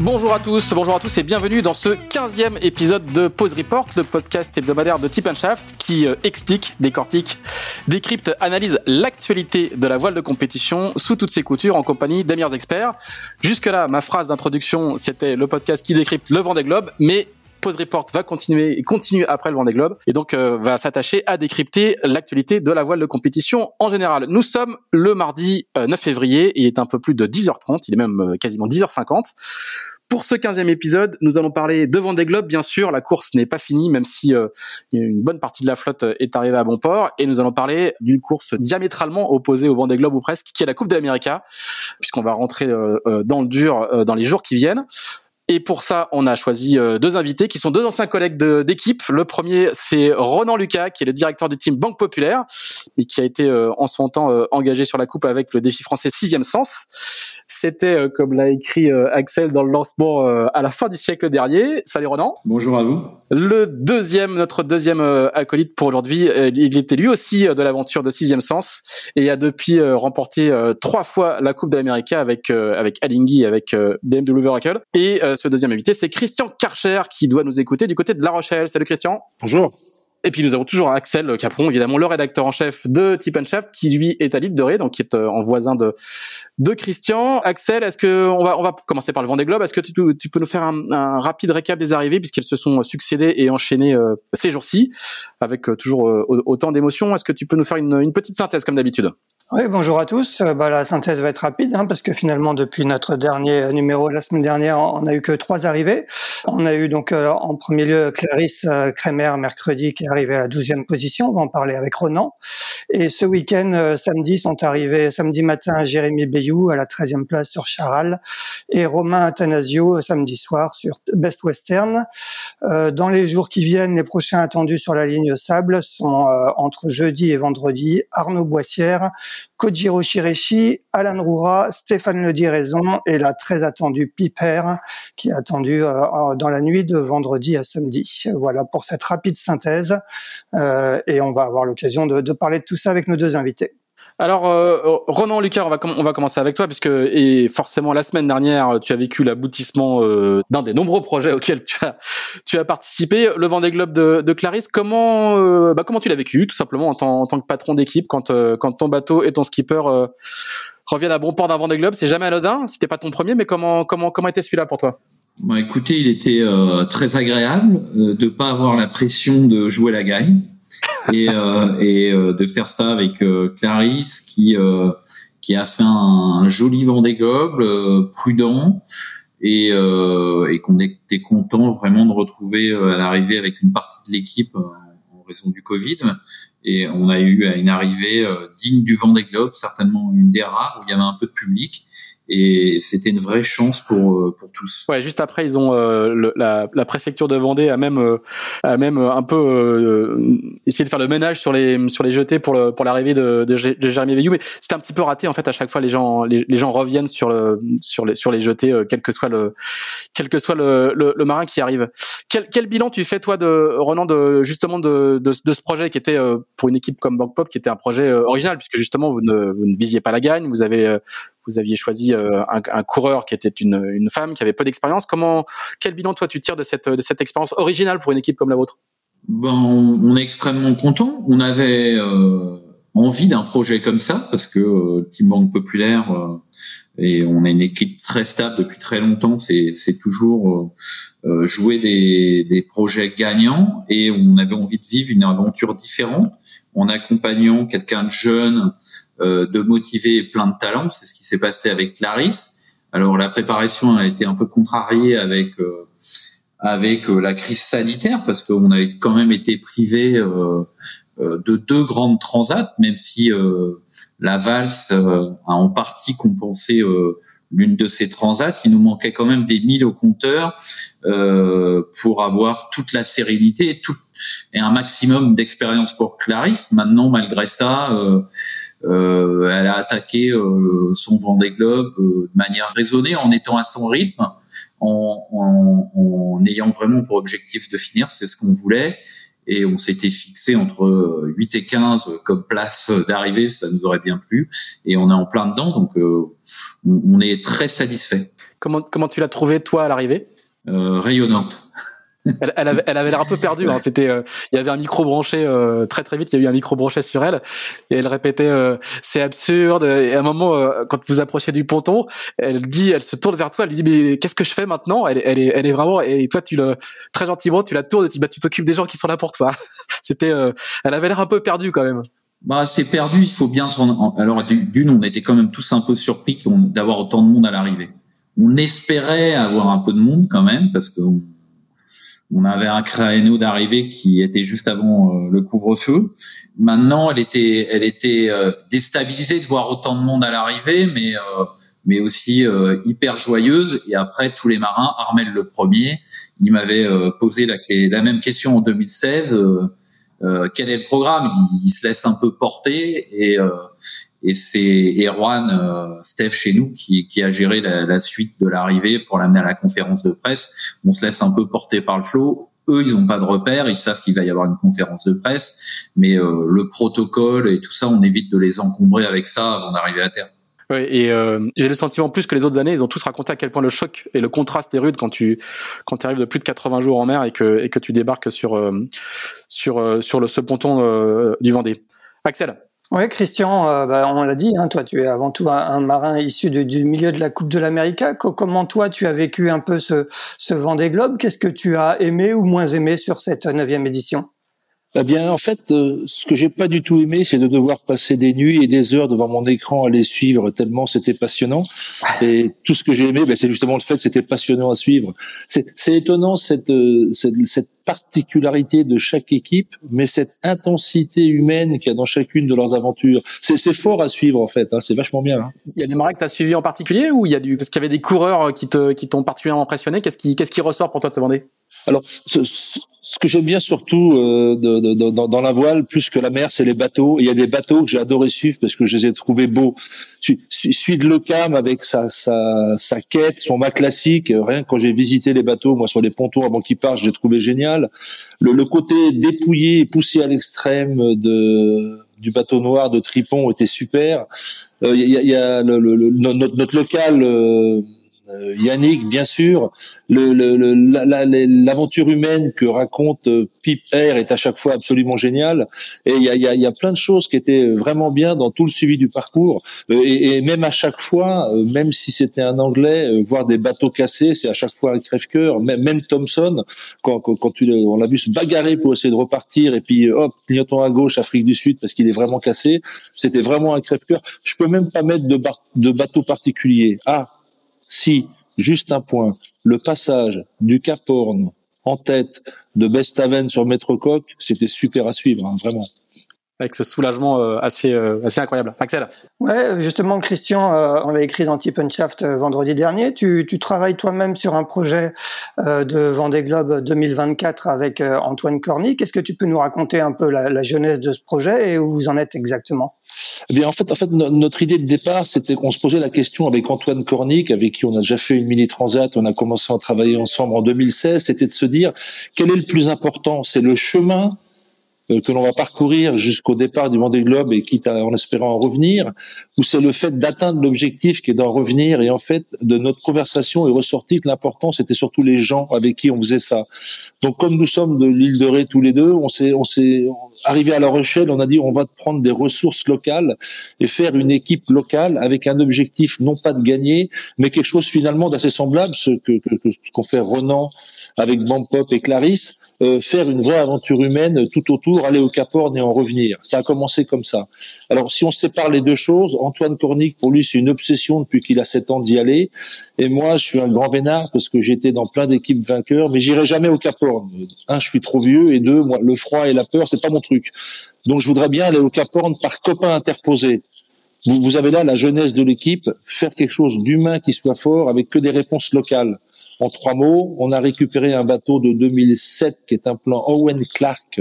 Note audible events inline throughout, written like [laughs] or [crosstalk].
Bonjour à tous, bonjour à tous et bienvenue dans ce 15e épisode de Pause Report, le podcast hebdomadaire de Tip Shaft qui euh, explique, décortique, décrypte, analyse l'actualité de la voile de compétition sous toutes ses coutures en compagnie des experts. Jusque-là, ma phrase d'introduction, c'était le podcast qui décrypte le vent des globes, mais Pause Report va continuer et continue après le Vendée Globe et donc euh, va s'attacher à décrypter l'actualité de la voile de compétition en général. Nous sommes le mardi 9 euh, février, il est un peu plus de 10h30, il est même euh, quasiment 10h50. Pour ce 15e épisode, nous allons parler de Vendée Globe, bien sûr. La course n'est pas finie, même si une bonne partie de la flotte est arrivée à bon port. Et nous allons parler d'une course diamétralement opposée au Vendée Globe ou presque, qui est la Coupe d'Amérique, puisqu'on va rentrer dans le dur dans les jours qui viennent. Et pour ça, on a choisi euh, deux invités qui sont deux anciens collègues d'équipe. Le premier, c'est Ronan Lucas, qui est le directeur du team Banque Populaire, et qui a été euh, en son temps euh, engagé sur la coupe avec le défi français sixième sens. C'était, comme l'a écrit Axel dans le lancement, à la fin du siècle dernier. Salut Ronan. Bonjour à vous. Le deuxième, notre deuxième acolyte pour aujourd'hui, il était lui aussi de l'aventure de sixième sens et a depuis remporté trois fois la Coupe d'Amérique avec avec Alinghi avec BMW Oracle. Et ce deuxième invité, c'est Christian Karcher qui doit nous écouter du côté de La Rochelle. Salut Christian. Bonjour. Et puis nous avons toujours Axel Capron, évidemment le rédacteur en chef de Tip Shaft, qui lui est à l'île de Ré, donc qui est euh, en voisin de de Christian. Axel, est-ce que on va on va commencer par le Vendée Globe. Est-ce que tu, peux nous faire un, rapide récap des arrivées puisqu'elles se sont succédées et enchaînées euh, ces jours-ci avec euh, toujours autant d'émotions. Est-ce que tu peux nous faire une petite synthèse comme d'habitude? Oui, bonjour à tous. Euh, bah, la synthèse va être rapide hein, parce que finalement, depuis notre dernier numéro de la semaine dernière, on n'a eu que trois arrivées. On a eu donc euh, en premier lieu Clarisse euh, Kremer mercredi qui est arrivée à la douzième position. On va en parler avec Ronan. Et ce week-end, samedi, sont arrivés samedi matin Jérémy Bayou à la treizième place sur Charal et Romain Athanasio samedi soir sur Best Western. dans les jours qui viennent, les prochains attendus sur la ligne sable sont entre jeudi et vendredi Arnaud Boissière, Kojiro Shireshi, Alan Roura, Stéphane Le Diraison et la très attendue Piper qui est attendue euh, dans la nuit de vendredi à samedi. Voilà pour cette rapide synthèse euh, et on va avoir l'occasion de, de parler de tout ça avec nos deux invités. Alors, euh, Ronan Lucas, on va, on va commencer avec toi, puisque et forcément la semaine dernière, tu as vécu l'aboutissement euh, d'un des nombreux projets auxquels tu as, tu as participé, le Vendée Globe de, de Clarisse. Comment, euh, bah, comment tu l'as vécu, tout simplement en tant, en tant que patron d'équipe, quand, euh, quand ton bateau et ton skipper reviennent à bon port d'un Vendée Globe? C'est jamais anodin. C'était pas ton premier, mais comment, comment, comment était celui-là pour toi? Bon, écoutez, il était très agréable de pas avoir la pression de jouer la gagne et, euh, et euh, de faire ça avec euh, Clarisse qui qui a fait un, joli vent des prudent et, et qu'on était content vraiment de retrouver à l'arrivée avec une partie de l'équipe en raison du Covid. Et on a eu une arrivée digne du vent des Globes, certainement une des rares où il y avait un peu de public et c'était une vraie chance pour euh, pour tous. Ouais, juste après ils ont euh, le, la, la, préfecture de Vendée a même euh, a même un peu euh, essayé de faire le ménage sur les sur les jetés pour le pour l'arrivée de, de, de Jérémy Veillou mais c'était un petit peu raté en fait à chaque fois les gens les, les gens reviennent sur le sur les sur les jetés quel que soit le quel que soit le, le, le, marin qui arrive. Quel quel bilan tu fais toi de Ronan de justement de de, de ce projet qui était pour une équipe comme Bank Pop qui était un projet original puisque justement vous ne vous ne visiez pas la gagne, vous avez vous aviez choisi euh, un, coureur qui était une, femme qui avait peu d'expérience. Comment, quel bilan toi tu tires de cette, expérience originale pour une équipe comme la vôtre? Ben, on, est extrêmement content. On avait euh, envie d'un projet comme ça parce que euh, Team Bank Populaire et on a une équipe très stable depuis très longtemps. C'est, toujours jouer des, projets gagnants et on avait envie de vivre une aventure différente en accompagnant quelqu'un de jeune de motiver plein de talents. C'est ce qui s'est passé avec Clarisse. Alors la préparation a été un peu contrariée avec euh, avec euh, la crise sanitaire parce qu'on avait quand même été privé de deux grandes transats, même si la valse a en partie compensé l'une de ces transats. Il nous manquait quand même des 1000 au compteur euh, pour avoir toute la sérénité et, tout, et un maximum d'expérience pour Clarisse. Maintenant, malgré ça, euh, euh, elle a attaqué euh, son Vendée Globe euh, de manière raisonnée, en étant à son rythme, en, en, en ayant vraiment pour objectif de finir, c'est ce qu'on voulait et on s'était fixé entre 8 et 15 comme place d'arrivée, ça nous aurait bien plu, et on est en plein dedans, donc euh, on est très satisfait. Comment, comment tu l'as trouvé toi à l'arrivée? Euh, Rayonnante elle, elle, avait, elle l'air un peu perdue. Hein. C'était, euh, il y avait un micro branché euh, très très vite. Il y a eu un micro branché sur elle et elle répétait euh, c'est absurde. Et à un moment, euh, quand vous approchez du ponton, elle dit, elle se tourne vers toi, elle dit mais qu'est-ce que je fais maintenant? Elle, elle est, elle est vraiment et toi tu le très gentiment tu la tournes et tu bah, tu t'occupes des gens qui sont là pour toi. [laughs] C'était, elle avait l'air un peu perdue quand même. Bah, c'est perdu. Il faut bien s'en. Alors d'une, on était quand même tous un peu surpris d'avoir autant de monde à l'arrivée. On espérait avoir un peu de monde quand même parce que on avait un créneau d'arrivée qui était juste avant euh, le couvre-feu. Maintenant, elle était, elle était euh, déstabilisée de voir autant de monde à l'arrivée, mais euh, mais aussi hyper joyeuse. Et après, tous les marins, Armel le premier, il m'avait posé la, la, même question en 2016. quel est le programme? Il, il, se laisse un peu porter et et c'est Erwan euh, Steph chez nous qui, qui a géré la, la suite de l'arrivée pour l'amener à la conférence de presse. On se laisse un peu porter par le flot. Eux, ils n'ont pas de repères, ils savent qu'il va y avoir une conférence de presse, mais euh, le protocole et tout ça, on évite de les encombrer avec ça avant d'arriver à terre. Oui, et euh, j'ai le sentiment plus que les autres années, ils ont tous raconté à quel point le choc et le contraste est rude quand tu quand arrives de plus de 80 jours en mer et que et que tu débarques sur euh, sur euh, sur le ce ponton du Vendée. Axel. Oui, Christian, euh, bah, on l'a dit, hein, toi, tu es avant tout un, marin issu du milieu de la Coupe de l'Amérique. Comment toi, tu as vécu un peu ce, ce Vendée Globe? Qu'est-ce que tu as aimé ou moins aimé sur cette neuvième édition? Eh bien, en fait, euh, ce que j'ai pas du tout aimé, c'est de devoir passer des nuits et des heures devant mon écran à les suivre tellement c'était passionnant. Et tout ce que j'ai aimé, ben, c'est justement le fait que c'était passionnant à suivre. C'est étonnant cette, euh, cette, cette particularité de chaque équipe, mais cette intensité humaine qu'il y a dans chacune de leurs aventures. C'est fort à suivre en fait, hein, c'est vachement bien. Hein. Il y a des marins que tu as suivis en particulier ou il y a du, parce qu'il y avait des coureurs qui te qui t'ont particulièrement impressionné Qu'est-ce qui qu'est-ce qui ressort pour toi de ce Vendée? Alors, ce, ce que j'aime bien surtout euh, de, de, de, dans, la voile, plus que la mer, c'est les bateaux. Il y a des bateaux que j'ai adoré suivre parce que je les ai trouvés beaux. Celui de Locam avec sa, sa, sa quête, son mât classique, rien que quand j'ai visité les bateaux, moi sur les pontons avant qu'ils partent, je l'ai trouvé génial. Le, le côté dépouillé et poussé à l'extrême de du bateau noir de Tripon était super. Euh, il y, a, y a le, le, notre, notre, local euh, euh, Yannick, bien sûr, l'aventure humaine que raconte euh, Pip Air est à chaque fois absolument géniale. Et il y a, y, a, y a, plein de choses qui étaient vraiment bien dans tout le suivi du parcours. Euh, et, même à chaque fois, même si c'était un Anglais, voir des bateaux cassés, c'est à chaque fois un crève-cœur. Même, même Thompson, quand, quand, quand tu, on l'a vu se bagarrer pour essayer de repartir, et puis hop, clignotant à gauche, Afrique du Sud, parce qu'il est vraiment cassé, c'était vraiment un crève-cœur. Je peux même pas mettre de, de bateau particulier. Ah, si, juste un point, le passage du Cap Horn en tête de Bestaven sur Coq, c'était super à suivre, hein, vraiment avec ce soulagement euh, assez euh, assez incroyable. Axel. Ouais, justement, Christian, euh, on l'a écrit dans Tip Shaft vendredi dernier. Tu, tu travailles toi-même sur un projet de Vendée Globe 2024 avec Antoine Corny. Qu'est-ce que tu peux nous raconter un peu la, la genèse de ce projet et où vous en êtes exactement? Eh bien, en fait, en fait, notre idée de départ, c'était qu'on se posait la question avec Antoine Cornic, avec qui on a déjà fait une mini transat, on a commencé à travailler ensemble en 2016, c'était de se dire quel est le plus important, c'est le chemin que l'on va parcourir jusqu'au départ du Vendée Globe et quitte à, en espérant en revenir, ou c'est le fait d'atteindre l'objectif qui est d'en revenir et en fait de notre conversation est ressorti que l'important c'était surtout les gens avec qui on faisait ça. Donc comme nous sommes de l'île de Ré tous les deux, on s'est on s'est arrivé à La Rochelle, on a dit on va prendre des ressources locales et faire une équipe locale avec un objectif non pas de gagner, mais quelque chose finalement d'assez semblable ce que qu'on fait Renan avec Bampop et Clarisse euh, faire une vraie aventure humaine tout autour, aller au Cap Horn et en revenir. Ça a commencé comme ça. Alors si on sépare les deux choses, Antoine Cornic, pour lui, c'est une obsession depuis qu'il a sept ans d'y aller. Et moi, je suis un grand vénard parce que j'étais dans plein d'équipes vainqueurs, mais j'irai jamais au Cap Horn. Un, je suis trop vieux, et deux, moi, le froid et la peur, c'est pas mon truc. Donc je voudrais bien aller au Cap Horn par copain interposé. vous avez là la jeunesse de l'équipe, faire quelque chose d'humain qui soit fort avec que des réponses locales. En trois mots, on a récupéré un bateau de 2007 qui est un plan Owen Clark,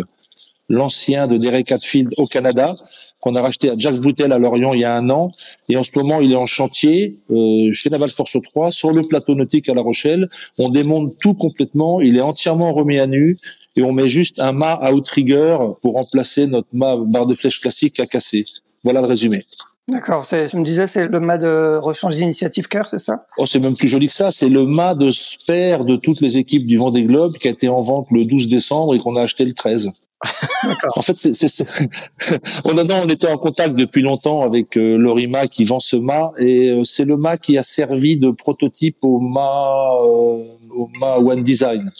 l'ancien de Derek Hatfield au Canada, qu'on a racheté à Jack Boutel à Lorient il y a un an. Et en ce moment, il est en chantier euh, chez Naval Force 3, sur le plateau nautique à La Rochelle. On démonte tout complètement. Il est entièrement remis à nu et on met juste un mât à outrigger pour remplacer notre mât barre de flèche classique à casser. Voilà le résumé. D'accord, tu me disais c'est le mât de rechange d'initiative cœur, c'est ça? Oh, c'est même plus joli que ça, c'est le mât de spare de toutes les équipes du Vendée Globe qui a été en vente le 12 décembre et qu'on a acheté le 13. [laughs] en fait, c'est, [laughs] on, on était en contact depuis longtemps avec euh, Lorima qui vend ce mât et euh, c'est le mât qui a servi de prototype au mât, euh, au mât One Design.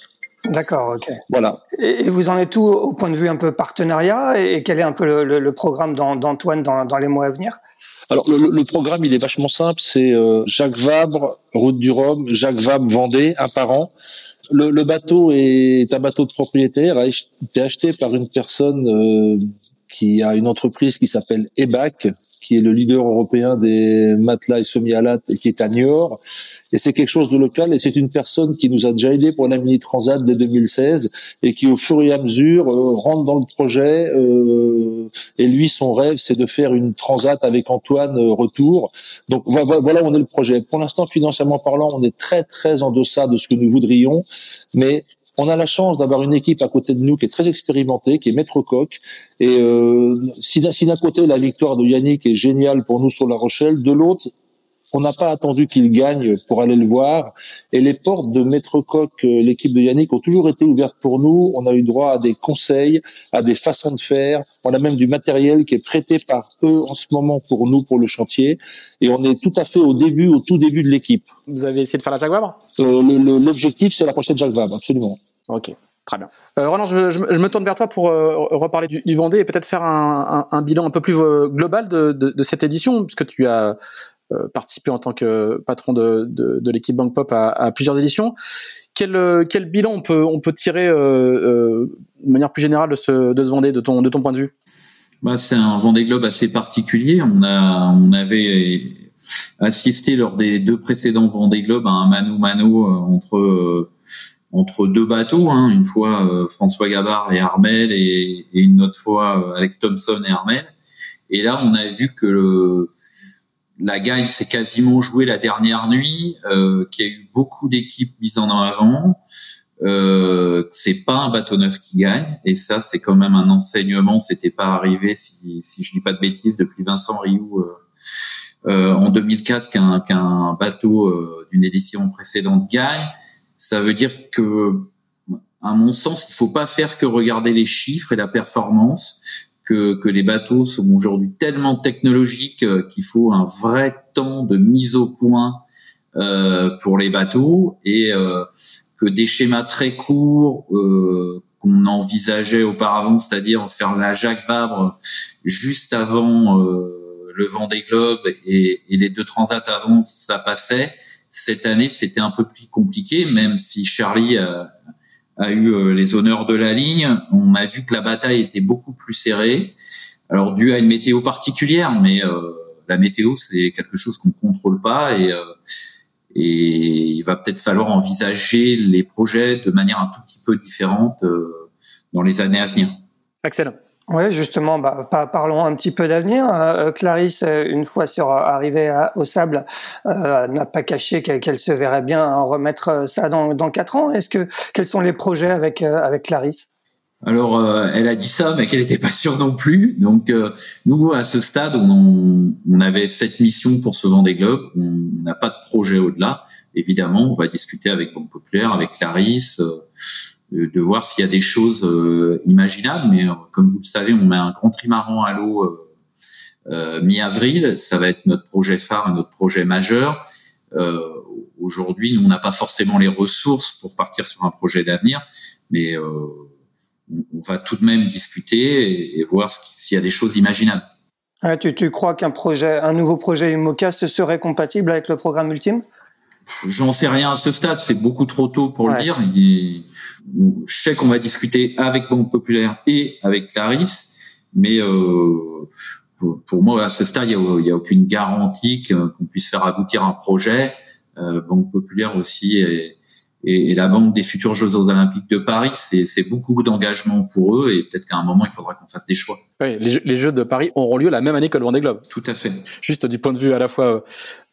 D'accord, ok. Voilà. Et, vous en êtes tout au point de vue un peu partenariat et, quel est un peu le, programme d'Antoine dans, dans, les mois à venir? Alors le, programme il est vachement simple, c'est euh, Jacques Vabre, route du Rhum, Jacques Vabre, Vendée, un par an. Le, le, bateau est un bateau de propriétaire, a été acheté par une personne euh, qui a une entreprise qui s'appelle EBAC, qui est le leader européen des matelas et semi-alates et qui est à Niort. Et c'est quelque chose de local et c'est une personne qui nous a déjà aidé pour la mini transat dès 2016 et qui au fur et à mesure euh, rentre dans le projet. Euh, et lui, son rêve, c'est de faire une transat avec Antoine euh, retour. Donc voilà, on est le projet. Pour l'instant, financièrement parlant, on est très très en deçà de ce que nous voudrions, mais on a la chance d'avoir une équipe à côté de nous qui est très expérimentée, qui est maître coq. Et euh, si d'un côté la victoire de Yannick est géniale pour nous sur La Rochelle, de l'autre, on n'a pas attendu qu'il gagne pour aller le voir. Et les portes de Maître Coq, euh, l'équipe de Yannick, ont toujours été ouvertes pour nous. On a eu droit à des conseils, à des façons de faire. On a même du matériel qui est prêté par eux en ce moment pour nous, pour le chantier. Et on est tout à fait au début, au tout début de l'équipe. Vous avez essayé de faire la Jacques Vabre? Euh, L'objectif, c'est la prochaine Jacques Vabre, absolument. Ok. Très bien. Euh, Roland, je, je, me tourne vers toi pour euh, reparler du, du, Vendée et peut-être faire un, un, un, bilan un peu plus global de, de, de, cette édition, puisque tu as participé en tant que patron de, de, l'équipe Bank Pop à, plusieurs éditions. Quel, euh, quel bilan on peut, on peut tirer euh, de manière plus générale de ce, de ce Vendée, de ton, de ton point de vue? Bah, C'est un Vendée Globe assez particulier. On, a, on avait assisté lors des deux précédents Vendée Globe à un mano-mano entre entre deux bateaux, hein, une fois François Gabard et Armel et, et, une autre fois Alex Thompson et Armel. Et là, on a vu que le, la gagne s'est quasiment jouée la dernière nuit, euh, qu'il y a eu beaucoup d'équipes mises en avant. Euh, c'est pas un bateau neuf qui gagne, et ça c'est quand même un enseignement. C'était pas arrivé, si, si je dis pas de bêtises, depuis Vincent Rioux euh, euh en 2004 qu'un bateau euh, d'une édition précédente gagne. Ça veut dire que, à mon sens, il faut pas faire que regarder les chiffres et la performance que, que les bateaux sont aujourd'hui tellement technologiques euh, qu'il faut un vrai temps de mise au point euh, pour les bateaux et euh, que des schémas très courts qu'on envisageait auparavant, c'est-à-dire faire la Jacques Vabre juste avant le vent des globes et, et, les deux transats avant, ça passait. Cette année, c'était un peu plus compliqué, même si Charlie a, a eu euh, les honneurs de la ligne. On a vu que la bataille était beaucoup plus serrée. Alors dû à une météo particulière, mais euh, la météo c'est quelque chose qu'on contrôle pas et euh, et il va peut-être falloir envisager les projets de manière un tout petit peu différente dans les années à venir. Excellent. Oui, justement, bah, parlons un petit peu d'avenir. Euh, Clarisse, euh, une fois euh, arrivée au sable, n'a pas caché qu'elle se verrait bien remettre ça dans, dans quatre ans. Est-ce que quels sont les projets avec avec Clarisse? Alors, elle a dit ça, mais qu'elle n'était pas sûre non plus. Donc, nous, à ce stade, on, on avait cette mission pour ce des globes. On n'a pas de projet au-delà. Évidemment, on va discuter avec Banque Populaire, avec Clarisse de, voir s'il y a des choses euh, imaginables. Mais euh, comme vous le savez, on met un grand trimaran à l'eau euh, mi-avril. Ça va être notre projet phare, notre projet majeur. Aujourd'hui, nous, on n'a pas forcément les ressources pour partir sur un projet d'avenir, mais on va tout de même discuter et, voir s'il y a des choses imaginables. tu, tu crois qu'un projet, un nouveau projet Imocast serait compatible avec le programme ultime? J'en sais rien à ce stade, c'est beaucoup trop tôt pour le dire. je sais qu'on va discuter avec Banque Populaire et avec Clarisse, mais euh, pour, moi, à ce stade, il n'y a, a, aucune garantie qu'on puisse faire aboutir un projet. Euh, Banque Populaire aussi et, et, la Banque des futurs Jeux olympiques de Paris, c'est beaucoup d'engagement pour eux et peut-être qu'à un moment, il faudra qu'on fasse des choix. Oui, les, les, Jeux de Paris auront lieu la même année que le Vendée Globe. Tout à fait. Juste du point de vue à la fois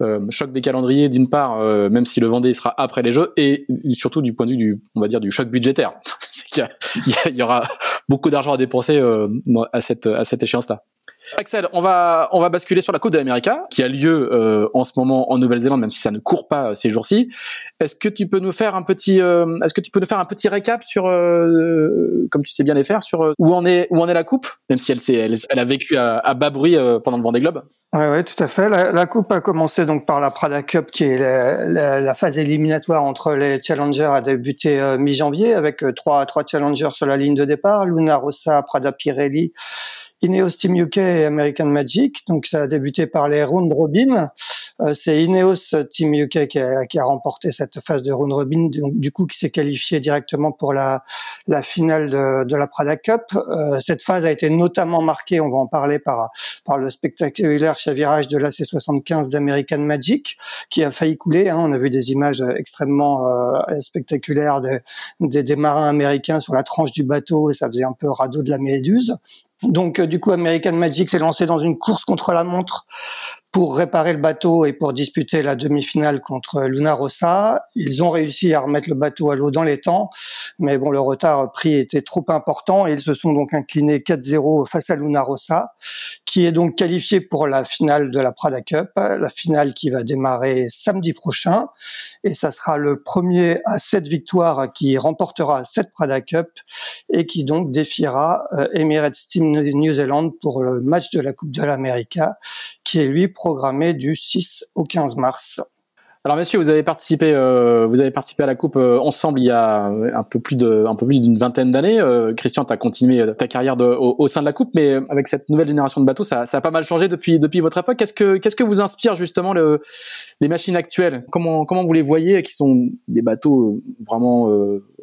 euh, choc des calendriers d'une part, euh, même si le Vendée sera après les Jeux, et surtout du point de vue du, on va dire, du choc budgétaire. [laughs] c'est qu'il y, y, aura beaucoup d'argent à dépenser euh, à cette à cette échéance-là. Axel, on va on va basculer sur la Coupe de l'Amérique qui a lieu euh, en ce moment en Nouvelle-Zélande, même si ça ne court pas euh, ces jours-ci. Est-ce que tu peux nous faire un petit euh, est-ce que tu peux nous faire un petit récap sur comme tu sais bien les faire sur où en est où en est la Coupe, même si elle elle, elle, a vécu à, à bas bruit pendant le Vendée Globe? Oui, ouais, tout à fait. La, la, Coupe a commencé donc par la Prada Cup, qui est la, la, phase éliminatoire entre les challengers, a débuté mi-janvier avec trois trois challengers sur la ligne de départ, Luna Rossa, Prada Pirelli Ineos Team UK et American Magic. Donc ça a débuté par les round robin. Euh, c'est Ineos Team UK qui a, qui a, remporté cette phase de round robin, donc, du coup qui s'est qualifié directement pour la, la finale de, de la Prada Cup. Euh, cette phase a été notamment marquée, on va en parler par par le spectaculaire chavirage de l'AC75 d'American Magic qui a failli couler. Hein. On a vu des images extrêmement euh, spectaculaires des, des marins américains sur la tranche du bateau et ça faisait un peu radeau de la méduse. Donc, euh, du coup, American Magic s'est lancé dans une course contre la montre pour réparer le bateau et pour disputer la demi-finale contre Luna Rossa. Ils ont réussi à remettre le bateau à l'eau dans les temps, mais bon, le retard pris était trop important et ils se sont donc inclinés 4-0 face à Luna Rossa, qui est donc qualifié pour la finale de la Prada Cup, la finale qui va démarrer samedi prochain. Et ça sera le premier à cette victoire qui remportera cette Prada Cup et qui donc défiera euh, Emirates Team New Zealand pour le match de la Coupe de l'Amérique, qui est lui programmé du 6 au 15 mars. Alors messieurs, vous avez participé, euh, vous avez participé à la coupe euh, ensemble il y a un peu plus de, un peu plus d'une vingtaine d'années. Euh, Christian, tu as continué ta carrière de, au, sein de la coupe, mais avec cette nouvelle génération de bateaux, ça, ça a pas mal changé depuis depuis votre époque. Qu'est-ce que qu'est-ce que vous inspire justement le, les machines actuelles? Comment comment vous les voyez Qui sont des bateaux vraiment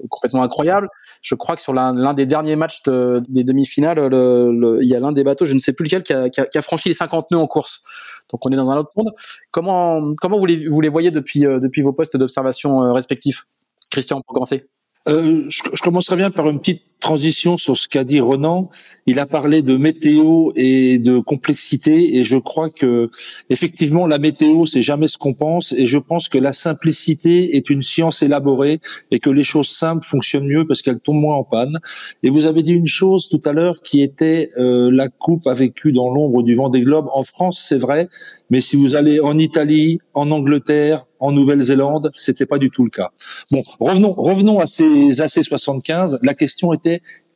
complètement incroyables? Je crois que sur l'un des derniers matchs des demi-finales, il y a l'un des bateaux, je ne sais plus lequel, qui a, qui a, qui a franchi les 50 nœuds en course. Donc on est dans un autre monde. Comment comment vous les voyez depuis euh, depuis vos postes d'observation euh, respectifs? Christian, pour commencer. Euh, je, commencerai bien par une petite transition sur ce qu'a dit Renan. Il a parlé de météo et de complexité, et je crois que effectivement la météo c'est jamais ce qu'on pense, et je pense que la simplicité est une science élaborée et que les choses simples fonctionnent mieux parce qu'elles tombent moins en panne. Et vous avez dit une chose tout à l'heure qui était euh, la coupe a vécu dans l'ombre du vent des globes en France, c'est vrai, mais si vous allez en Italie, en Angleterre, en Nouvelle-Zélande, c'était pas du tout le cas. Bon, revenons, revenons à ces AC-75. La question était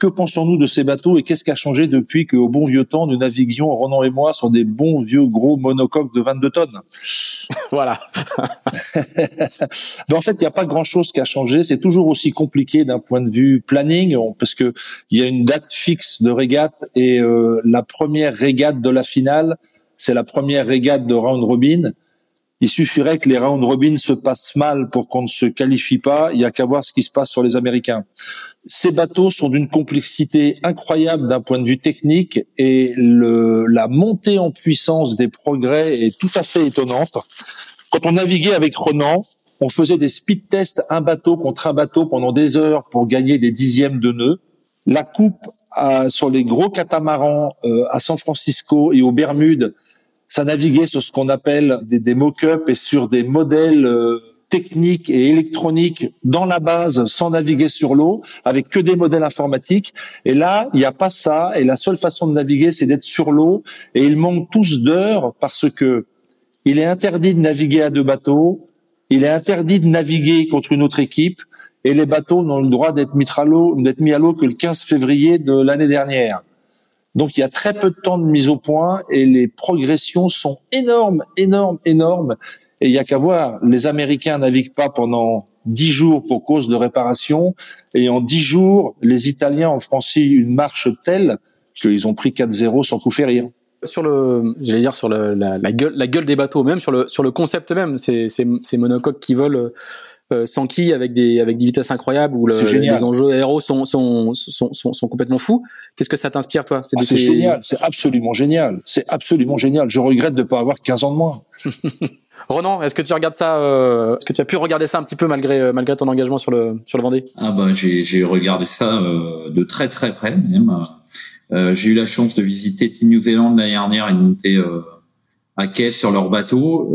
que pensons-nous de ces bateaux et qu'est-ce qui a changé depuis qu'au bon vieux temps nous naviguions, Renan et moi, sur des bons vieux gros monocoques de 22 tonnes? [laughs] Voilà. [laughs] Mais en fait, il n'y a pas grand-chose qui a changé. C'est toujours aussi compliqué d'un point de vue planning, parce que il y a une date fixe de régate et euh, la première régate de la finale, c'est la première régate de round robin. Il suffirait que les round robin se passent mal pour qu'on ne se qualifie pas. Il y a qu'à voir ce qui se passe sur les Américains. Ces bateaux sont d'une complexité incroyable d'un point de vue technique et le, la montée en puissance des progrès est tout à fait étonnante. Quand on naviguait avec Renan, on faisait des speed tests un bateau contre un bateau pendant des heures pour gagner des dixièmes de nœuds. La coupe sur les gros catamarans euh, à San Francisco et aux Bermudes ça naviguait sur ce qu'on appelle des, mock-ups et sur des modèles euh, techniques et électroniques dans la base sans naviguer sur l'eau avec que des modèles informatiques. Et là il n'y a pas ça. Et la seule façon de naviguer c'est d'être sur l'eau. Et ils manquent tous d'heures parce que il est interdit de naviguer à deux bateaux. Il est interdit de naviguer contre une autre équipe. Et les bateaux n'ont le droit d'être mis à l'eau d'être mis à l'eau que le 15 février de l'année dernière donc il y a très peu de temps de mise au point et les progressions sont énormes, énormes, énormes. Et il y a qu'à voir, les Américains naviguent pas pendant dix jours pour cause de réparation, et en dix jours, les Italiens ont franchi une marche telle qu'ils ont pris 4-0 sans coup férir sur le, j'allais dire sur la, gueule, la gueule des bateaux, même sur le sur le concept même, ces, ces, ces monocoques qui volent euh, Sankey avec des avec des vitesses incroyables où le, les enjeux aéros sont sont, sont sont, sont complètement fous. Qu'est-ce que ça t'inspire toi C'est ah, génial, c'est absolument génial, c'est absolument génial. Je regrette de pas avoir 15 ans de moins. [laughs] Ronan, est-ce que tu regardes ça euh, Est-ce que tu as pu regarder ça un petit peu malgré euh, malgré ton engagement sur le sur le Vendée? Ah bah j'ai j'ai regardé ça euh, de très très près même. Euh, j'ai eu la chance de visiter Team New Zealand l'année dernière. Ils montaient à quai sur leur bateau.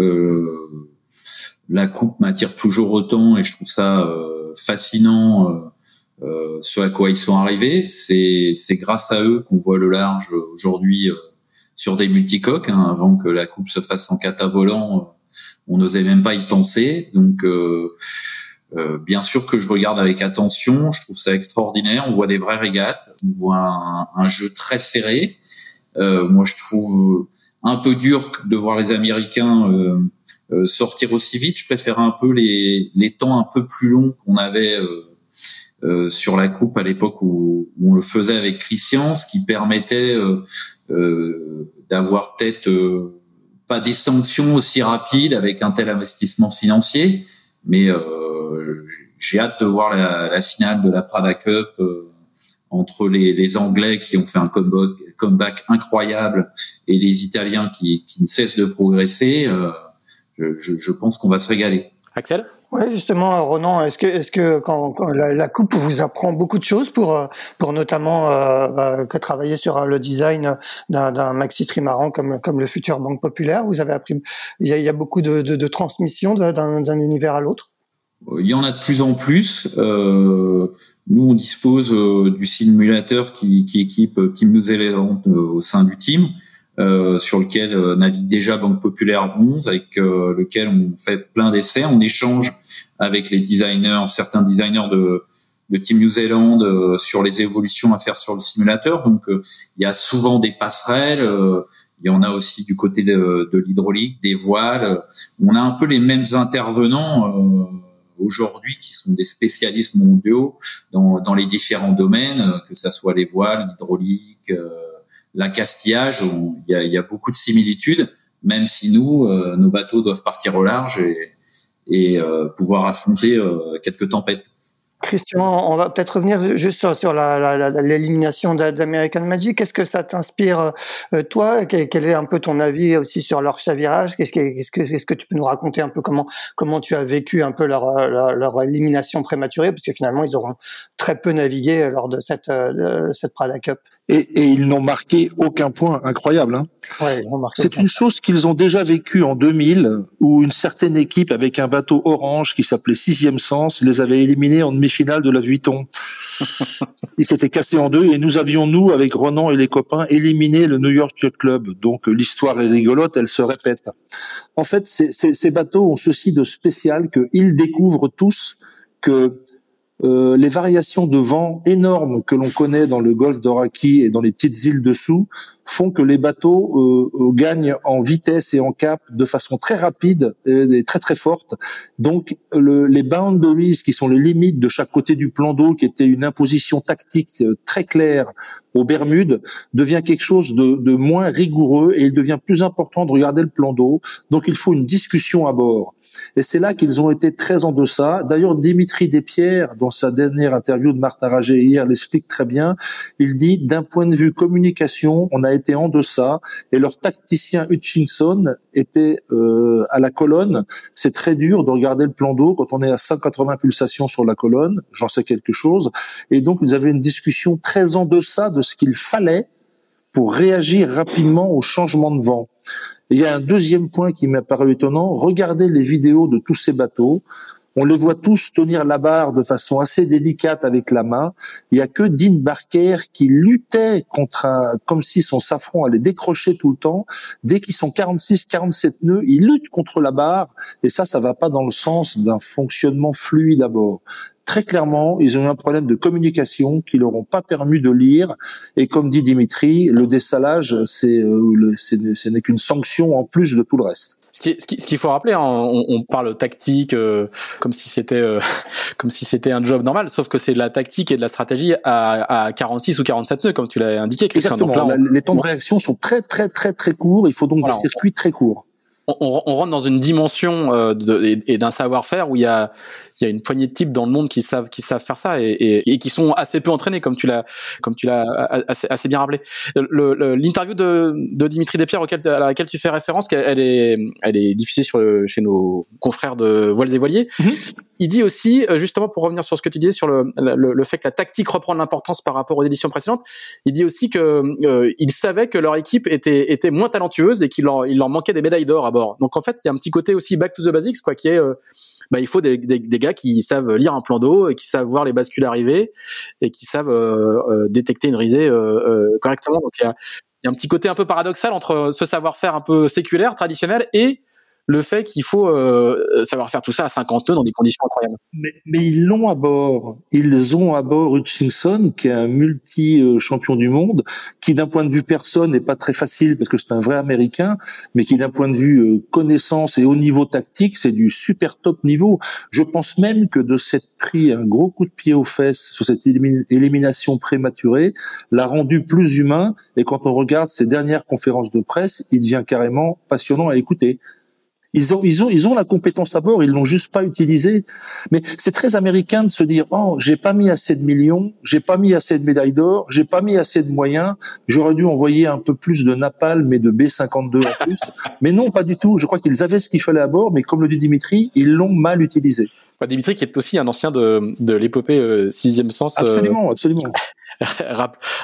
La coupe m'attire toujours autant et je trouve ça fascinant. ce à quoi ils sont arrivés, c'est c'est grâce à eux qu'on voit le large aujourd'hui sur des multicoques. Hein, avant que la coupe se fasse en cata volant, on n'osait même pas y penser. Donc, euh, euh, bien sûr que je regarde avec attention. Je trouve ça extraordinaire. On voit des vraies régates. On voit un, jeu très serré. Euh, moi, je trouve un peu dur de voir les Américains sortir aussi vite. Je préfère un peu les, les temps un peu plus longs qu'on avait sur la coupe à l'époque où, on le faisait avec Christian, ce qui permettait d'avoir peut-être pas des sanctions aussi rapides avec un tel investissement financier, mais euh, j'ai hâte de voir la, la, finale de la Prada Cup euh, entre les, les, Anglais qui ont fait un comeback, comeback incroyable et les Italiens qui, qui ne cessent de progresser. Euh, je, je, pense qu'on va se régaler. Axel? Oui, justement, Ronan, est-ce que, est-ce que quand, quand la, la, coupe vous apprend beaucoup de choses pour, euh, pour notamment euh, bah, travailler sur le design d'un, maxi trimaran comme, comme le futur Banque Populaire Vous avez appris, il y a, il y a beaucoup de, de, de transmission d'un, univers à l'autre? Il y en a de plus en plus. Euh, nous, on dispose euh, du simulateur qui, qui équipe Team New Zealand au sein du team. Euh, sur lequel euh, navigue déjà Banque Populaire 11, avec euh, lequel on fait plein d'essais, on échange avec les designers, certains designers de, de Team New Zealand sur les évolutions à faire sur le simulateur. Donc il y a souvent des passerelles. il y en a aussi du côté de, de l'hydraulique, des voiles. On a un peu les mêmes intervenants aujourd'hui qui sont des spécialistes mondiaux dans, dans les différents domaines, que ça soit les voiles, l'hydraulique, l'accastillage, il y a, y a, beaucoup de similitudes, même si nous, euh, nos bateaux doivent partir au large et, euh, pouvoir affronter euh, quelques tempêtes. Christian, on va peut-être revenir juste sur, l'élimination d'American Magic. Qu'est-ce que ça t'inspire, toi? Quel, est un peu ton avis aussi sur leur chavirage? Qu'est-ce que, est-ce que, tu peux nous raconter un peu comment comment tu as vécu un peu leur, leur, élimination prématurée? Parce que finalement, ils auront très peu navigué lors de cette, de cette Prada Cup et, et ils n'ont marqué aucun point incroyable. Hein. Ouais, C'est une chose qu'ils ont déjà vécue en 2000, où une certaine équipe avec un bateau orange qui s'appelait Sixième Sens les avait éliminés en demi-finale de la Vuitton. [laughs] Ils s'étaient cassés en deux et nous avions, nous, avec Ronan et les copains, éliminé le New York Yacht Club. Donc l'histoire est rigolote, elle se répète. En fait, ces bateaux ont ceci de spécial qu'ils découvrent tous que euh, les variations de vent énormes que l'on connaît dans le golfe d'Oraki et dans les petites îles dessous font que les bateaux euh, euh, gagnent en vitesse et en cap de façon très rapide et, très très forte. Donc le, les boundaries qui sont les limites de chaque côté du plan d'eau, qui était une imposition tactique très claire aux Bermudes, devient quelque chose de, de moins rigoureux et il devient plus important de regarder le plan d'eau. Donc il faut une discussion à bord. Et c'est là qu'ils ont été très en deçà. D'ailleurs, Dimitri Despierres, dans sa dernière interview de Martin Raget hier, l'explique très bien. Il dit, d'un point de vue communication, on a été en deçà. Et leur tacticien Hutchinson était euh, à la colonne. C'est très dur de regarder le plan d'eau quand on est à 180 pulsations sur la colonne. J'en sais quelque chose. Et donc, ils avaient une discussion très en deçà de ce qu'il fallait pour réagir rapidement au changement de vent il y a un deuxième point qui m'a paru étonnant. Regardez les vidéos de tous ces bateaux. On les voit tous tenir la barre de façon assez délicate avec la main. Il y a que Dean Barker qui luttait contre un, comme si son safran allait décrocher tout le temps. Dès qu'ils sont 46, 47 nœuds, il lutte contre la barre. Et ça, ça va pas dans le sens d'un fonctionnement fluide à bord très clairement, ils ont eu un problème de communication qui leur ont pas permis de lire. Et comme dit Dimitri, le dessalage, c'est, euh, ce n'est qu'une sanction en plus de tout le reste. Ce qu'il qui, ce faut rappeler, hein, on, on, parle tactique euh, comme si c'était euh, [laughs] comme si c'était un job normal, sauf que c'est de la tactique et de la stratégie à, à 46 ou 47 nœuds, comme tu l'as indiqué. Christian. Exactement. les temps de réaction sont très très très très courts. Il faut donc des circuits très courts on, on, rentre dans une dimension euh, de, et, d'un savoir-faire où il y a il y a une poignée de types dans le monde qui savent qui savent faire ça et, et, et qui sont assez peu entraînés comme tu l'as comme tu l'as assez, assez, bien rappelé. L'interview de, de Dimitri Despierres auquel, à laquelle tu fais référence, elle est elle est diffusée sur chez nos confrères de Voiles et Voiliers. Mm-hmm. Il dit aussi justement pour revenir sur ce que tu disais sur le, le, le fait que la tactique reprend de l'importance par rapport aux éditions précédentes. Il dit aussi que euh, il savait que leur équipe était était moins talentueuse et qu'il leur il leur manquait des médailles d'or à bord. Donc en fait, il y a un petit côté aussi back to the basics quoi qui est euh, bah, il faut des, des, des, gars qui savent lire un plan d'eau qui savent voir les bascules arriver et qui savent euh, euh détecter une risée euh, correctement. Donc il y a, il y a un petit côté un peu paradoxal entre ce savoir-faire un peu séculaire, traditionnel, et le fait qu'il faut euh, savoir faire tout ça à 50 nœuds dans des conditions incroyables. Mais, mais ils l'ont à bord. Ils ont à bord Hutchinson, qui est un multi-champion du monde, qui d'un point de vue personne n'est pas très facile parce que c'est un vrai Américain, mais qui d'un point de vue euh, connaissance et haut niveau tactique, c'est du super top niveau. Je pense même que de s'être pris un gros coup de pied aux fesses sur cette élimination prématurée l'a rendu plus humain. Et quand on regarde ses dernières conférences de presse, il devient carrément passionnant à écouter. Ils ont, ils ont, ils ont la compétence à bord, ils l'ont juste pas utilisée. Mais c'est très américain de se dire, oh, j'ai pas mis assez de millions, j'ai pas mis assez de médailles d'or, j'ai pas mis assez de moyens, j'aurais dû envoyer un peu plus de napalm et de B-52 en plus. mais non, pas du tout. Je crois qu'ils avaient ce qu'il fallait à bord, mais comme le dit Dimitri, ils l'ont mal utilisé. Dimitri qui est aussi un ancien de, de l'épopée euh, sixième sens. Euh, absolument, absolument. [laughs]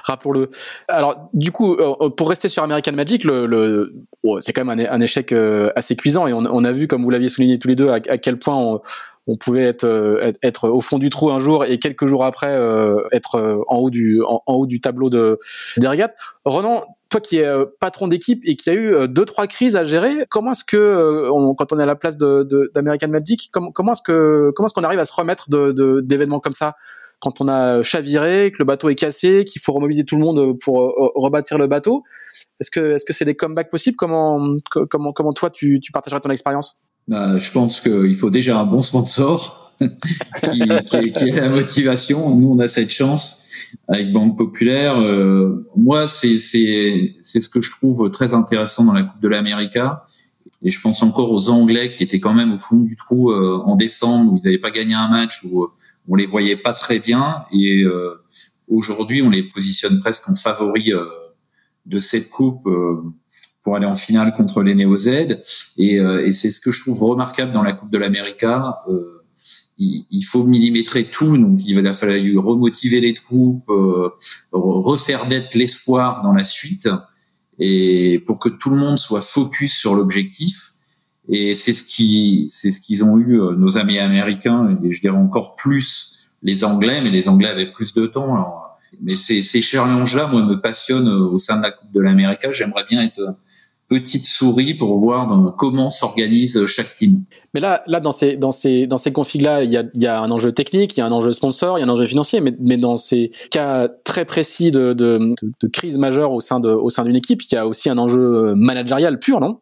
rappelons-le. Alors, du coup, euh, pour rester sur American Magic, le, le c'est quand même un, un, échec euh, assez cuisant et on, on, a vu, comme vous l'aviez souligné tous les deux, à, à quel point on, on pouvait être, euh, être, au fond du trou un jour et quelques jours après être en haut du en, haut du tableau de des régates. Renan, toi qui es patron d'équipe et qui a eu deux trois crises à gérer, comment est-ce que quand on est à la place d'American Magic, comment, est-ce que comment est-ce qu'on arrive à se remettre d'événements comme ça? Quand on a chaviré, que le bateau est cassé, qu'il faut remobiliser tout le monde pour euh, rebâtir le bateau. Est-ce que est-ce que c'est des comebacks possibles? Comment comment comment toi tu, tu partagerais ton expérience? Bah, je pense qu'il faut déjà un bon sponsor [laughs] qui, qui, qui, est la motivation. Nous, on a cette chance avec Banque Populaire. Euh, moi, c'est ce que je trouve très intéressant dans la Coupe de l'Amérique. Et je pense encore aux Anglais qui étaient quand même au fond du trou euh, en décembre où ils n'avaient pas gagné un match où on les voyait pas très bien et euh, aujourd'hui on les positionne presque en favoris euh, de cette coupe euh, pour aller en finale contre les Néo Z et, et c'est ce que je trouve remarquable dans la Coupe de l'América. Il, il, faut millimétrer tout, donc il a fallu remotiver les troupes, refaire d'être l'espoir dans la suite, et pour que tout le monde soit focus sur l'objectif. Et c'est ce qui, c'est ce qu'ils ont eu euh, nos amis américains et je dirais encore plus les Anglais, mais les Anglais avaient plus de temps. Alors, mais ces, ces challenges-là, moi, me passionnent euh, au sein de la Coupe de l'Amérique. J'aimerais bien être petite souris pour voir comment s'organise chaque team. Mais là, là dans ces dans ces dans ces configs-là, il y a, y a un enjeu technique, il y a un enjeu sponsor, il y a un enjeu financier. Mais, mais dans ces cas très précis de, de, de, crise majeure au sein de au sein d'une équipe, il y a aussi un enjeu managérial pur, non?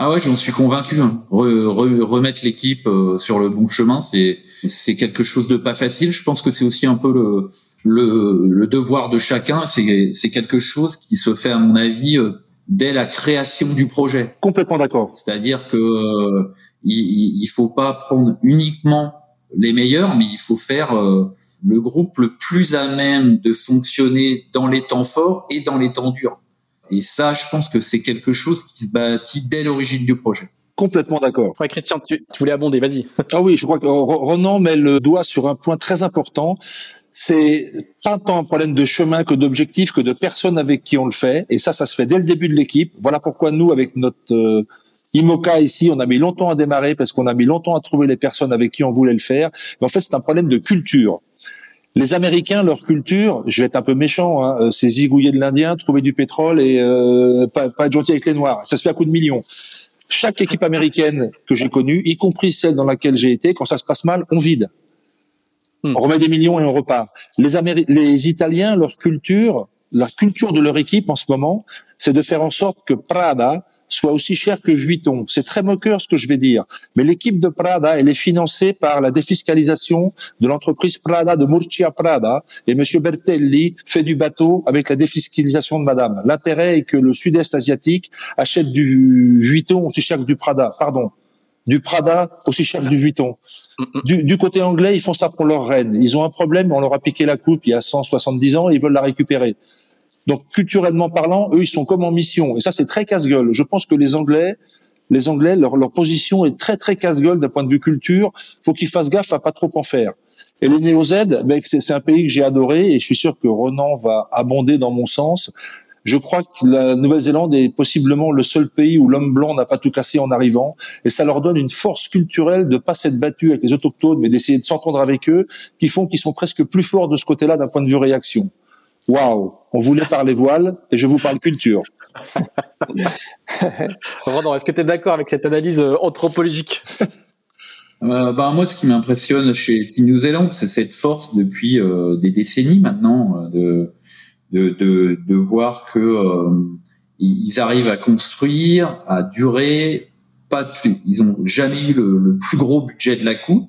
Ah ouais, j'en suis convaincu. Hein. remettre l'équipe euh, sur le bon chemin, c'est c'est quelque chose de pas facile. Je pense que c'est aussi un peu le le, le devoir de chacun. C'est c'est quelque chose qui se fait à mon avis euh, dès la création du projet. Complètement d'accord. C'est-à-dire que euh, il, il faut pas prendre uniquement les meilleurs, mais il faut faire le groupe le plus à même de fonctionner dans les temps forts et dans les temps durs. Et ça, je pense que c'est quelque chose qui se bâtit dès l'origine du projet. Complètement d'accord. Ouais, Christian, tu, voulais abonder, vas-y. ah oui, je crois que Renan met le doigt sur un point très important. C'est pas tant un problème de chemin que d'objectif, que de personnes avec qui on le fait. Et ça, ça se fait dès le début de l'équipe. Voilà pourquoi nous, avec notre euh, IMOCA ici, on a mis longtemps à démarrer parce qu'on a mis longtemps à trouver les personnes avec qui on voulait le faire. Mais en fait, c'est un problème de culture. Les Américains, leur culture, je vais être un peu méchant, hein, euh, c'est zigouiller de l'Indien, trouver du pétrole et euh, pas, pas être gentil avec les Noirs. Ça se fait à coup de millions. Chaque équipe américaine que j'ai connue, y compris celle dans laquelle j'ai été, quand ça se passe mal, on vide. Hmm. On remet des millions et on repart. Les, les Italiens, leur culture, la culture de leur équipe en ce moment, c'est de faire en sorte que Prada soit aussi cher que Vuitton. C'est très moqueur ce que je vais dire, mais l'équipe de Prada, elle est financée par la défiscalisation de l'entreprise Prada de Murcia Prada, et Monsieur Bertelli fait du bateau avec la défiscalisation de Madame. L'intérêt est que le Sud-Est asiatique achète du Vuitton aussi cher que du Prada. Pardon. Du Prada aussi cher que du Vuitton. Du, du, côté anglais, ils font ça pour leur reine. Ils ont un problème, on leur a piqué la coupe il y a 170 ans et ils veulent la récupérer. Donc culturellement parlant, eux, ils sont comme en mission. Et ça, c'est très casse-gueule. Je pense que les Anglais, les Anglais, leur, leur position est très très casse-gueule d'un point de vue culture. Faut qu'ils fassent gaffe à pas trop en faire. Et les Néo-Z, ben, c'est un pays que j'ai adoré et je suis sûr que Ronan va abonder dans mon sens. Je crois que la Nouvelle-Zélande est possiblement le seul pays où l'homme blanc n'a pas tout cassé en arrivant, et ça leur donne une force culturelle de pas s'être battu avec les autochtones, mais d'essayer de s'entendre avec eux, qui font qu'ils sont presque plus forts de ce côté-là d'un point de vue réaction. Waouh, on voulait parler voile et je vous parle culture. [laughs] Ronan, est-ce que tu es d'accord avec cette analyse euh, anthropologique? Euh, bah, moi, ce qui m'impressionne chez Team New Zealand, c'est cette force depuis euh, des décennies maintenant de, de, de, de voir que ils arrivent à construire, à durer. Pas, ils ont jamais eu le, le, plus gros budget de la coupe.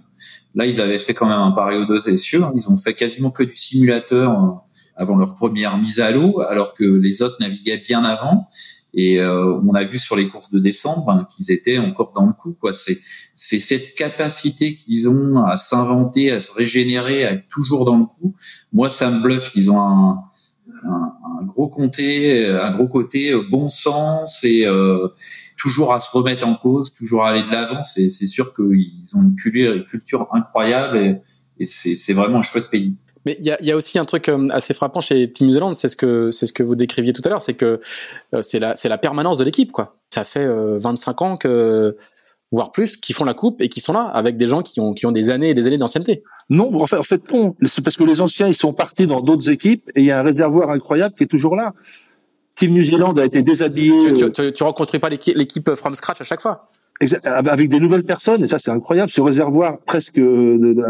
Là, ils avaient fait quand même un pari aux deux essieux. Ils ont fait quasiment que du simulateur avant leur première mise à l'eau, alors que les autres naviguaient bien avant. Et euh, on a vu sur les courses de décembre hein, qu'ils étaient encore dans le coup. Quoi. C'est, c'est cette capacité qu'ils ont à s'inventer, à se régénérer, à être toujours dans le coup. Moi, ça me bluffe. Ils ont un, un, gros côté, un gros côté euh, bon sens et euh, toujours à se remettre en cause, toujours à aller de l'avant. C'est, sûr qu'ils ont une culture, incroyable et, c'est, vraiment un chouette pays. Mais il y a, y a, aussi un truc euh, assez frappant chez Team New Zealand, c'est ce que c'est ce que vous décriviez tout à l'heure, c'est que euh, c'est la c'est la permanence de l'équipe quoi. Ça fait 25 euh, ans que voire plus qui font la coupe et qui sont là avec des gens qui ont qui ont des années et des années d'ancienneté. Non, en fait, en fait non, c'est parce que les anciens ils sont partis dans d'autres équipes et il y a un réservoir incroyable qui est toujours là. Team New Zealand a été déshabillé. Tu, tu, tu reconstruis pas l'équipe from scratch à chaque fois. Avec des nouvelles personnes et ça c'est incroyable. Ce réservoir presque de, de,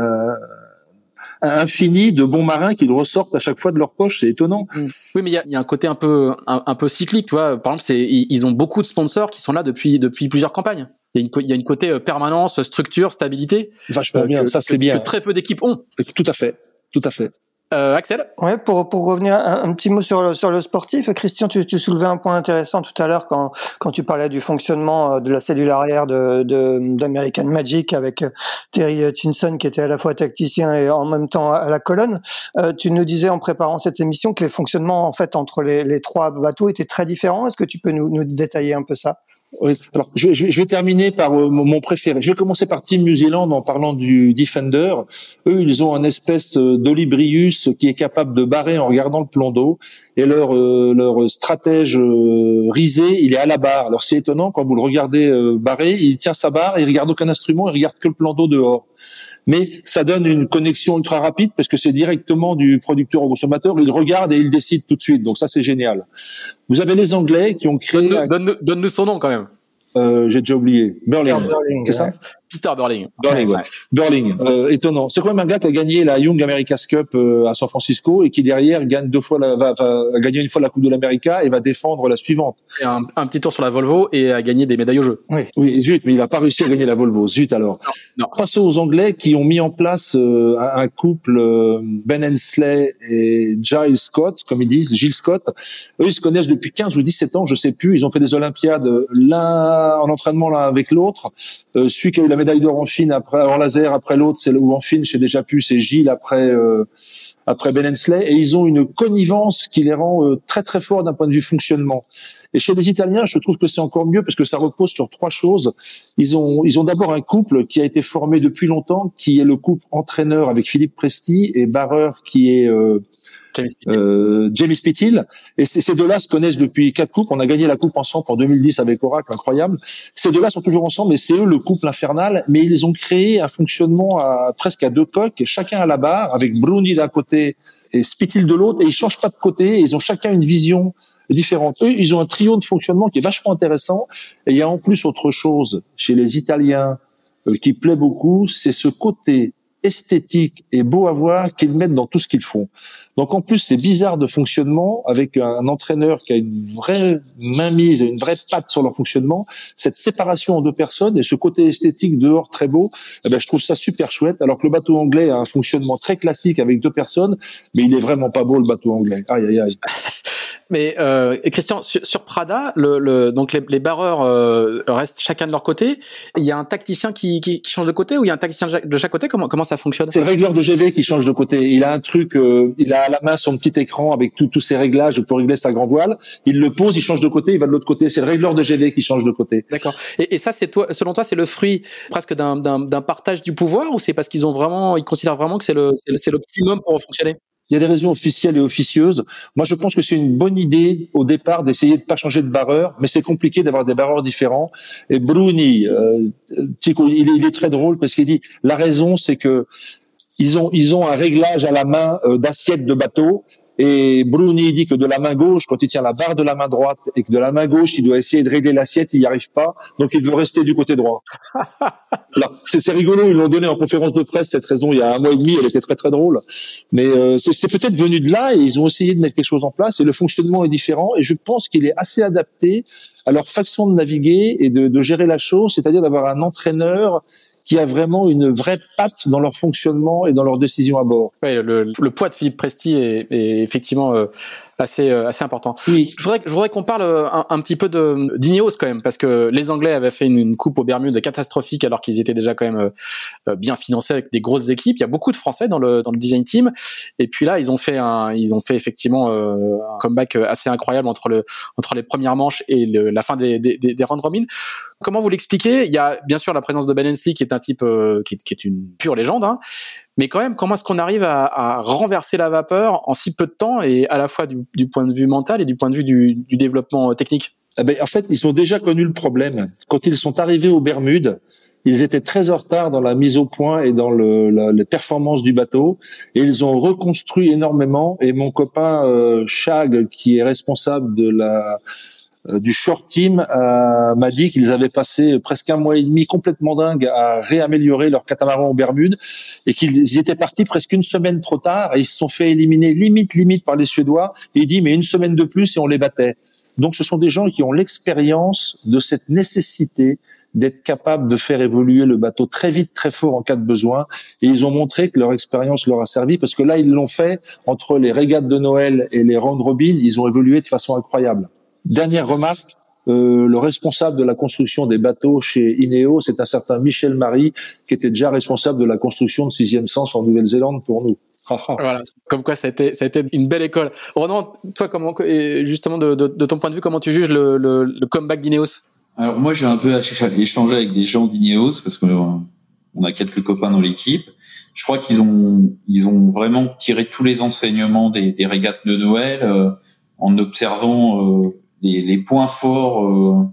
infini de bons marins qui ressortent à chaque fois de leur poche. C'est étonnant. Mm. Oui, mais il y a, y a, un côté un peu un, peu cyclique, tu vois. Par exemple, c'est ils ont beaucoup de sponsors qui sont là depuis depuis plusieurs campagnes. Il y a une, il y a une côté euh, permanence, structure, stabilité. Vachement euh, bien, ça c'est bien. Que très peu d'équipes ont. Tout à fait, tout à fait. Euh, Axel? Ouais, pour, pour revenir un, petit mot sur le, sur le sportif, Christian, tu, tu soulevais un point intéressant tout à l'heure quand, quand tu parlais du fonctionnement euh, de la cellule arrière de, d'American Magic avec Terry Chinson qui était à la fois tacticien et en même temps à la colonne. Euh, tu nous disais en préparant cette émission que les fonctionnements en fait entre les, les trois bateaux étaient très différents. Est-ce que tu peux nous, nous détailler un peu ça? Alors, je, je, vais terminer par euh, mon préféré. Je vais commencer par Team New Zealand en parlant du Defender. Eux, ils ont un espèce euh, d'Olibrius qui est capable de barrer en regardant le plan d'eau. Et leur euh, leur stratège risé, il est à la barre. Alors c'est étonnant quand vous le regardez barrer, il tient sa barre, il regarde aucun instrument, il regarde que le plan d'eau dehors mais ça donne une connexion ultra rapide parce que c'est directement du producteur au consommateur. Il regarde et il décide tout de suite. Donc ça, c'est génial. Vous avez les Anglais qui ont créé... Donne-nous donne son nom quand même. Euh, j'ai déjà oublié. Burling, c'est ça Peter Burling. Burling, ouais. Burling, euh, étonnant. C'est quand même un gars qui a gagné la Young America's Cup euh, à San Francisco et qui derrière gagne deux fois la, va, va gagner une fois la Coupe de l'América et va défendre la suivante? Et un, un, petit tour sur la Volvo et a gagné des médailles au jeu. Oui, oui, zut, mais il a pas réussi à gagner la Volvo. Zut alors. Non. Passons aux Anglais qui ont mis en place euh, un couple euh, Ben Hensley et Giles Scott, comme ils disent, Gilles Scott. Eux, ils se connaissent depuis 15 ou 17 ans, je sais plus. Ils ont fait des Olympiades l'un en entraînement l'un avec l'autre. Euh, celui qui a eu la médaille d'or en fine après en laser après l'autre, c'est ou en fine, j'ai déjà pu, c'est Gilles après euh, après Ben Hensley, et ils ont une connivence qui les rend euh, très très forts d'un point de vue fonctionnement. Et chez les Italiens, je trouve que c'est encore mieux parce que ça repose sur trois choses. Ils ont ils ont d'abord un couple qui a été formé depuis longtemps, qui est le couple entraîneur avec Philippe Presti et barreur qui est euh, James Pittil. Euh, et ces deux-là se connaissent depuis quatre coupes. On a gagné la coupe ensemble en 2010 avec Oracle, incroyable. Ces deux-là sont toujours ensemble, et c'est eux le couple infernal. Mais ils ont créé un fonctionnement à, presque à deux coques, chacun à la barre, avec Bruni d'un côté et Spittil de l'autre, et ils changent pas de côté. ils ont chacun une vision différente. Eux, ils ont un trio de fonctionnement qui est vachement intéressant. Et il y a en plus autre chose chez les Italiens euh, qui plaît beaucoup, c'est ce côté esthétique et beau à voir qu'ils mettent dans tout ce qu'ils font. Donc en plus, c'est bizarre de fonctionnement avec un entraîneur qui a une vraie mainmise et une vraie patte sur leur fonctionnement. Cette séparation en deux personnes et ce côté esthétique dehors très beau, eh ben, je trouve ça super chouette. Alors que le bateau anglais a un fonctionnement très classique avec deux personnes, mais il est vraiment pas beau le bateau anglais. Aïe aïe aïe. [laughs] Mais euh, Christian, sur, Prada, le, le, donc les, les barreurs euh, restent chacun de leur côté. Il y a un tacticien qui, qui, qui, change de côté ou il y a un tacticien de chaque côté? Comment, comment ça fonctionne? C'est le régleur de GV qui change de côté. Il a un truc, euh, il a à la main son petit écran avec tous ses réglages pour régler sa grand voile. Il le pose, il change de côté, il va de l'autre côté. C'est le régleur de GV qui change de côté. D'accord. Et, et, ça, c'est toi, selon toi, c'est le fruit presque d'un partage du pouvoir ou c'est parce qu'ils ont vraiment, ils considèrent vraiment que c'est le, c'est l'optimum pour fonctionner? Il y a des raisons officielles et officieuses. Moi, je pense que c'est une bonne idée au départ d'essayer de pas changer de barreur, mais c'est compliqué d'avoir des barreurs différents. Et Bruni, euh, il, est, très drôle parce qu'il dit la raison, c'est que ils ont ils ont un réglage à la main euh, d'assiette de bateau et Bruni dit que de la main gauche, quand il tient la barre de la main droite et que de la main gauche, il doit essayer de régler l'assiette, il n'y arrive pas. Donc il veut rester du côté droit. [laughs] c'est rigolo, ils l'ont donné en conférence de presse cette raison il y a un mois et demi, elle était très très drôle. Mais euh, c'est peut-être venu de là et ils ont essayé de mettre quelque chose en place et le fonctionnement est différent et je pense qu'il est assez adapté à leur façon de naviguer et de, de gérer la chose, c'est-à-dire d'avoir un entraîneur qui a vraiment une vraie patte dans leur fonctionnement et dans leurs décisions à bord. Le, le poids de Philippe Presti est, est effectivement euh, assez euh, assez important. Oui. Je voudrais je voudrais qu'on parle euh, un, un, petit peu de d'Ineos quand même parce que les Anglais avaient fait une, une coupe aux Bermudes catastrophique alors qu'ils étaient déjà quand même euh, bien financés avec des grosses équipes. Il y a beaucoup de Français dans le dans le design team et puis là ils ont fait un ils ont fait effectivement un comeback assez incroyable entre le entre les premières manches et le, la fin des des, des, des. Comment vous l'expliquez? Il y a bien sûr la présence de Ben Hensley qui est un type qui, qui, est une pure légende, hein, mais quand même, comment est-ce qu'on arrive à, à, renverser la vapeur en si peu de temps et à la fois du, du point de vue mental et du point de vue du, du développement technique? Eh En fait, ils ont déjà connu le problème. Quand ils sont arrivés aux Bermudes, ils étaient très en retard dans la mise au point et dans le, la, les performances du bateau. Et ils ont reconstruit énormément. Et mon copain euh, Chag qui est responsable de la euh, du short team euh, m'a dit qu'ils avaient passé presque un mois et demi complètement dingue à réaméliorer leur catamaran aux Bermudes et qu'ils étaient partis presque une semaine trop tard et ils se sont fait éliminer limite limite par les Suédois. Et il dit mais une semaine de plus et on les battait. Donc ce sont des gens qui ont l'expérience de cette nécessité d'être capables de faire évoluer le bateau très vite, très fort en cas de besoin. Et ils ont montré que leur expérience leur a servi parce que là, ils l'ont fait entre les régates de Noël et les round robin. Ils ont évolué de façon incroyable. Dernière remarque, euh, le responsable de la construction des bateaux chez Ineo, c'est un certain Michel Marie, qui était déjà responsable de la construction de Sixième Sens en Nouvelle-Zélande pour nous. voilà, comme quoi ça a été ça a été une belle école. Ronan, toi comment justement de, de, de ton point de vue comment tu juges le, le, le comeback d'Ineos? Alors moi j'ai un peu échangé avec des gens d'Ineos parce que on a quelques copains dans l'équipe. Je crois qu'ils ont ils ont vraiment tiré tous les enseignements des, des régates de Noël euh, en observant euh, les, les points forts euh,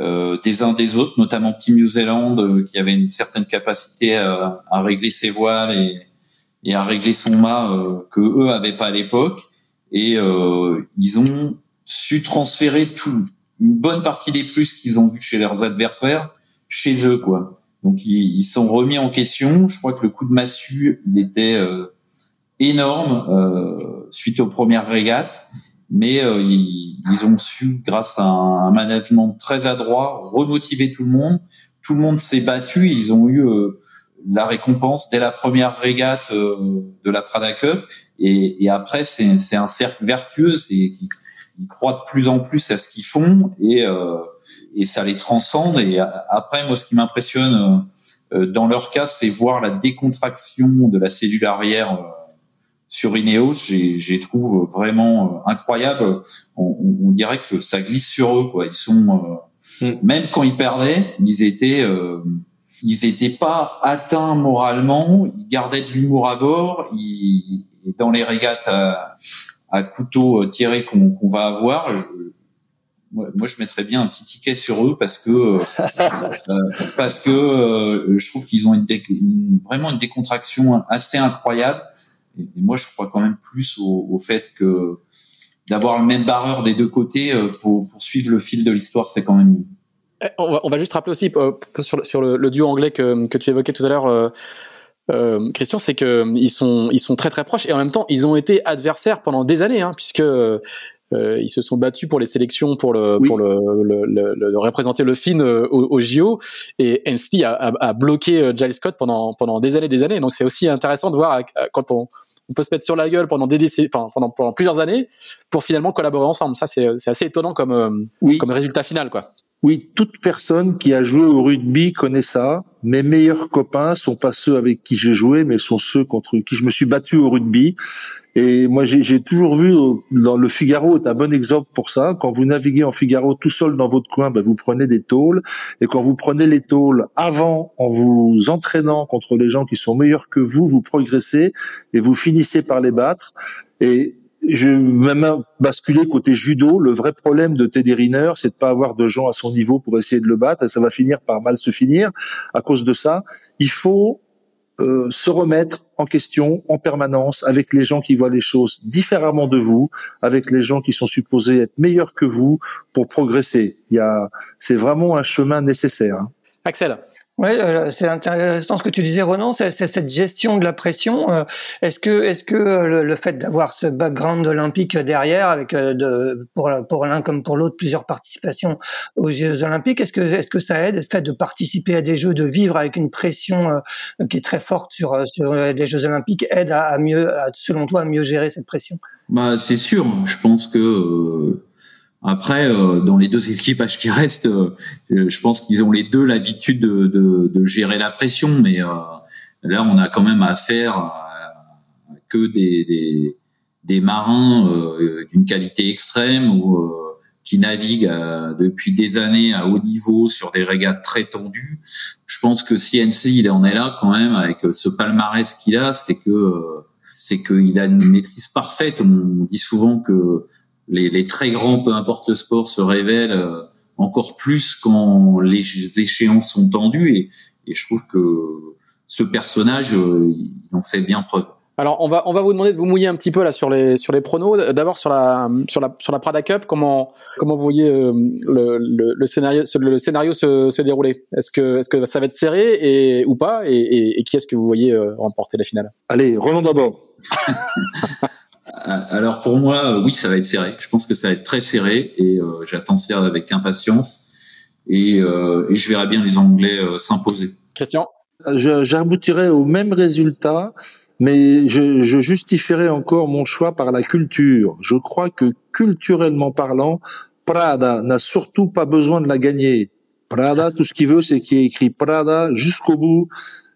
euh, des uns des autres, notamment Team New Zealand euh, qui avait une certaine capacité à, à régler ses voiles et, et, à régler son mât que eux avaient pas à l'époque. Et ils ont su transférer tout, une bonne partie des plus qu'ils ont vus chez leurs adversaires chez eux quoi. Donc ils, ils sont remis en question. Je crois que le coup de massue il était euh, énorme euh, suite aux premières régates mais euh, ils, ils, ont su, grâce à un, management très adroit, remotiver tout le monde. Tout le monde s'est battu. Ils ont eu euh, la récompense dès la première régate euh, de la Prada Cup. Et, et après, c'est un cercle vertueux. Ils, croient de plus en plus à ce qu'ils font et, et ça les transcende. Et après, moi, ce qui m'impressionne dans leur cas, c'est voir la décontraction de la cellule arrière sur Ineos, j'ai trouve vraiment euh, incroyable. On, on, dirait que ça glisse sur eux, quoi. Ils sont euh, mm. même quand ils perdaient, ils étaient euh, ils étaient pas atteints moralement. Ils gardaient de l'humour à bord. Ils, dans les régates à, à couteau tiré qu'on va avoir, je, moi, je mettrais bien un petit ticket sur eux parce que [laughs] parce que je trouve qu'ils ont une, une, vraiment une décontraction assez incroyable et, moi, je crois quand même plus au, au fait que d'avoir le même barreur des deux côtés euh, pour, pour suivre le fil de l'histoire, c'est quand même mieux. Eh, on va, on va, juste rappeler aussi euh, sur, le, sur le, le, duo anglais que, que, tu évoquais tout à l'heure, euh, euh, Christian, c'est que ils sont ils sont très très proches et en même temps ils ont été adversaires pendant des années, hein, puisque ils se sont battus pour les sélections pour le pour le, le, le, représenter le Finn au, au, JO et Hensley a, a, a, bloqué Giles Scott pendant pendant des années des années. Donc c'est aussi intéressant de voir quand on on peut se mettre sur la gueule pendant des décennies, pendant, pendant plusieurs années pour finalement collaborer ensemble. Ça, c'est assez étonnant comme, oui. comme résultat final, quoi. Oui, toute personne qui a joué au rugby connaît ça. Mes meilleurs copains sont pas ceux avec qui j'ai joué, mais sont ceux contre qui je me suis battu au rugby. Et moi, j'ai toujours vu dans le Figaro est un bon exemple pour ça. Quand vous naviguez en Figaro tout seul dans votre coin, ben, vous prenez des tôles. Et quand vous prenez les tôles avant, en vous entraînant contre les gens qui sont meilleurs que vous, vous progressez et vous finissez par les battre. Et je vais même basculer côté judo. Le vrai problème de Teddy Riner, c'est de pas avoir de gens à son niveau pour essayer de le battre et ça va finir par mal se finir. À cause de ça, il faut euh, se remettre en question en permanence avec les gens qui voient les choses différemment de vous, avec les gens qui sont supposés être meilleurs que vous pour progresser. Il y a, c'est vraiment un chemin nécessaire. Hein. Axel. Oui, euh, c'est intéressant ce que tu disais, Renan, c'est cette gestion de la pression. Euh, est-ce que, est-ce que euh, le, fait d'avoir ce background olympique derrière, avec de, pour, pour l'un comme pour l'autre plusieurs participations aux Jeux olympiques, est-ce que, est-ce que ça aide, le fait de participer à des Jeux, de vivre avec une pression qui est très forte sur, sur les Jeux olympiques, aide à, mieux, selon toi, à mieux gérer cette pression? Bah, c'est sûr. Je pense que après, euh, dans les deux équipages qui restent, euh, je pense qu'ils ont les deux l'habitude de, de, de, gérer la pression, mais euh, là, on a quand même affaire à, que des, des, des marins d'une qualité extrême ou qui naviguent depuis des années à haut niveau sur des régates très tendues. Je pense que si NC il en est là quand même avec ce palmarès qu'il a, c'est que c'est qu'il a une maîtrise parfaite. On dit souvent que les, les, très grands, peu importe le sport, se révèlent euh, encore plus quand les échéances sont tendues. Et, et je trouve que ce personnage, euh, il en fait bien preuve. Alors on va on va vous demander de vous mouiller un petit peu là sur les sur les pronos. D'abord sur la sur la sur la Prada Cup, comment comment vous voyez euh, le, le, le, scénario le scénario se, se dérouler? Est-ce que est-ce que ça va être serré et ou pas? Et, et, et qui est-ce que vous voyez remporter la finale? Allez, Roland d'abord. [laughs] Euh, alors pour moi, euh, oui, ça va être serré. Je pense que ça va être très serré et euh, j'attends ça avec impatience. Et, et, je verrai bien les Anglais s'imposer. Christian? J'aboutirai au même résultat, mais je, je justifierai encore mon choix par la culture. Je crois que culturellement parlant, Prada n'a surtout pas besoin de la gagner. Prada, tout ce qu'il veut, c'est qu'il écrit Prada jusqu'au bout.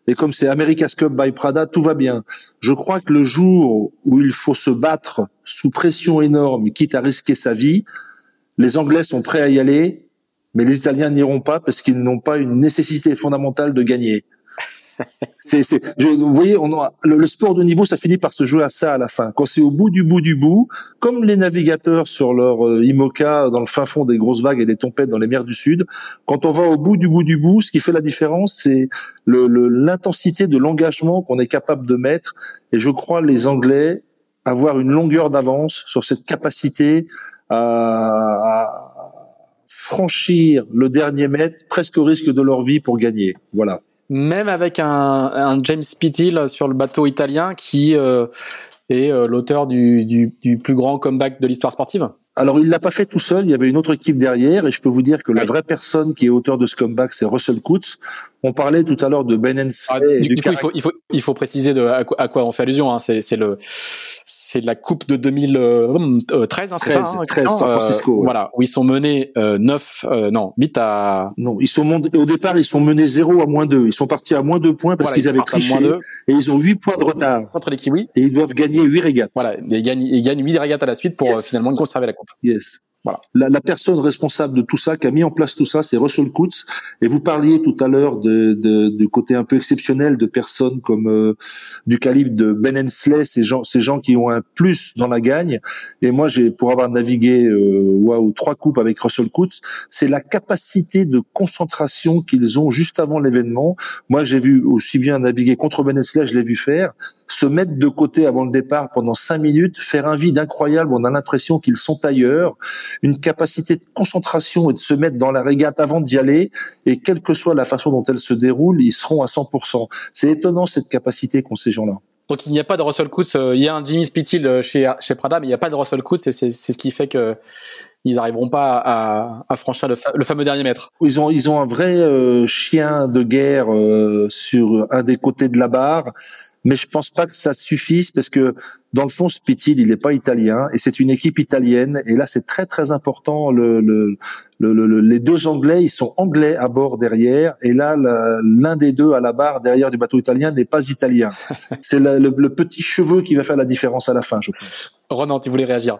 Et comme c'est America's Cup by Prada, tout va bien. Je crois que le jour où il faut se battre sous pression énorme, quitte à risquer sa vie, les Anglais sont prêts à y aller, mais les Italiens n'iront pas parce qu'ils n'ont pas une nécessité fondamentale de gagner. C'est, c'est, vous voyez, on a, le, sport de niveau, ça finit par se jouer à ça à la fin. Quand c'est au bout du bout du bout, comme les navigateurs sur leur euh, IMOCA dans le fin fond des grosses vagues et des tempêtes dans les mers du Sud, quand on va au bout du bout du bout, ce qui fait la différence, c'est le, l'intensité de l'engagement qu'on est capable de mettre. Et je crois les Anglais avoir une longueur d'avance sur cette capacité à, à franchir le dernier mètre presque au risque de leur vie pour gagner. Voilà même avec un, James Pittil sur le bateau italien qui euh, est euh, l'auteur du, du, du, plus grand comeback de l'histoire sportive alors il l'a pas fait tout seul, il y avait une autre équipe derrière et je peux vous dire que la vraie personne qui est auteur de ce comeback c'est Russell Coutts. On parlait tout à l'heure de Ben Hensley. Ah, du, coup, il faut, il faut, il faut préciser de, à, quoi, on fait allusion. Hein. C'est le c'est la coupe de 2013, hein, 13, ça, hein, 13 San Francisco. Voilà, où ils sont menés euh, 9, euh, non, 8 à... Non, ils sont au départ, ils sont menés 0 à moins 2. Ils sont partis à moins 2 points parce qu'ils avaient triché. Et ils ont 8 points de retard. Contre les Kiwis. Et ils doivent gagner 8 régates. Voilà, ils gagnent, ils gagnent 8 régates à la suite pour euh, finalement conserver la coupe. Yes. La, la, personne responsable de tout ça, qui a mis en place tout ça, c'est Russell Coutts. Et vous parliez tout à l'heure de, de, du côté un peu exceptionnel de personnes comme euh, du calibre de Ben Hensley, ces gens, ces gens qui ont un plus dans la gagne. Et moi, j'ai pour avoir navigué euh, trois coupes avec Russell Coutts, c'est la capacité de concentration qu'ils ont juste avant l'événement. Moi, j'ai vu aussi bien naviguer contre Ben Hensley, je l'ai vu faire, se mettre de côté avant le départ pendant cinq minutes, faire un vide incroyable. On a l'impression qu'ils sont ailleurs une capacité de concentration et de se mettre dans la régate avant d'y aller. Et quelle que soit la façon dont elle se déroule, ils seront à 100%. C'est étonnant cette capacité qu'ont ces gens-là. Donc il n'y a pas de Russell Coates. Euh, il y a un Jimmy Spithill euh, chez chez Prada, mais il n'y a pas de Russell Coates. Et c'est ce qui fait que ils n'arriveront pas à, à franchir le, le, fameux dernier mètre. Ils ont ils ont un vrai euh, chien de guerre sur un des côtés de la barre mais je pense pas que ça suffise parce que dans le fond, Spittil, il n'est pas italien et c'est une équipe italienne. Et là, c'est très très important. Le, le, le, les deux Anglais, ils sont anglais à bord derrière, et là, l'un des deux à la barre derrière du bateau italien n'est pas italien. [laughs] c'est le, petit cheveu qui va faire la différence à la fin, je pense. Ronan, tu voulais réagir?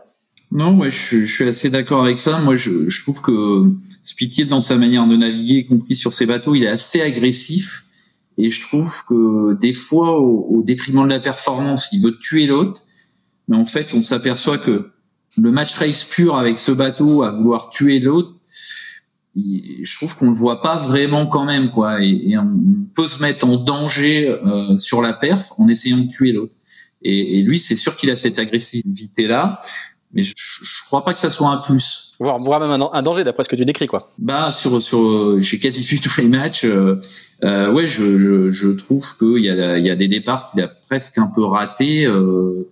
Non, moi je, je, suis assez d'accord avec ça. Moi, je, je trouve que Spittil, dans sa manière de naviguer, y compris sur ses bateaux, il est assez agressif. Et je trouve que des fois, au, détriment de la performance, il veut tuer l'autre. Mais en fait, on s'aperçoit que le match race pur avec ce bateau à vouloir tuer l'autre, je trouve qu'on le voit pas vraiment quand même quoi. Et, on peut se mettre en danger euh, sur la perf en essayant de tuer l'autre. Et, et, lui, c'est sûr qu'il a cette agressivité là mais je, je crois pas que ça soit un plus. Voire, voire même un, un danger d'après ce que tu décris quoi. Bah sur sur j'ai quasi vu tous les matchs. Euh, euh, ouais, je, je, je trouve qu'il y a il y a des départs qu'il a presque un peu raté euh,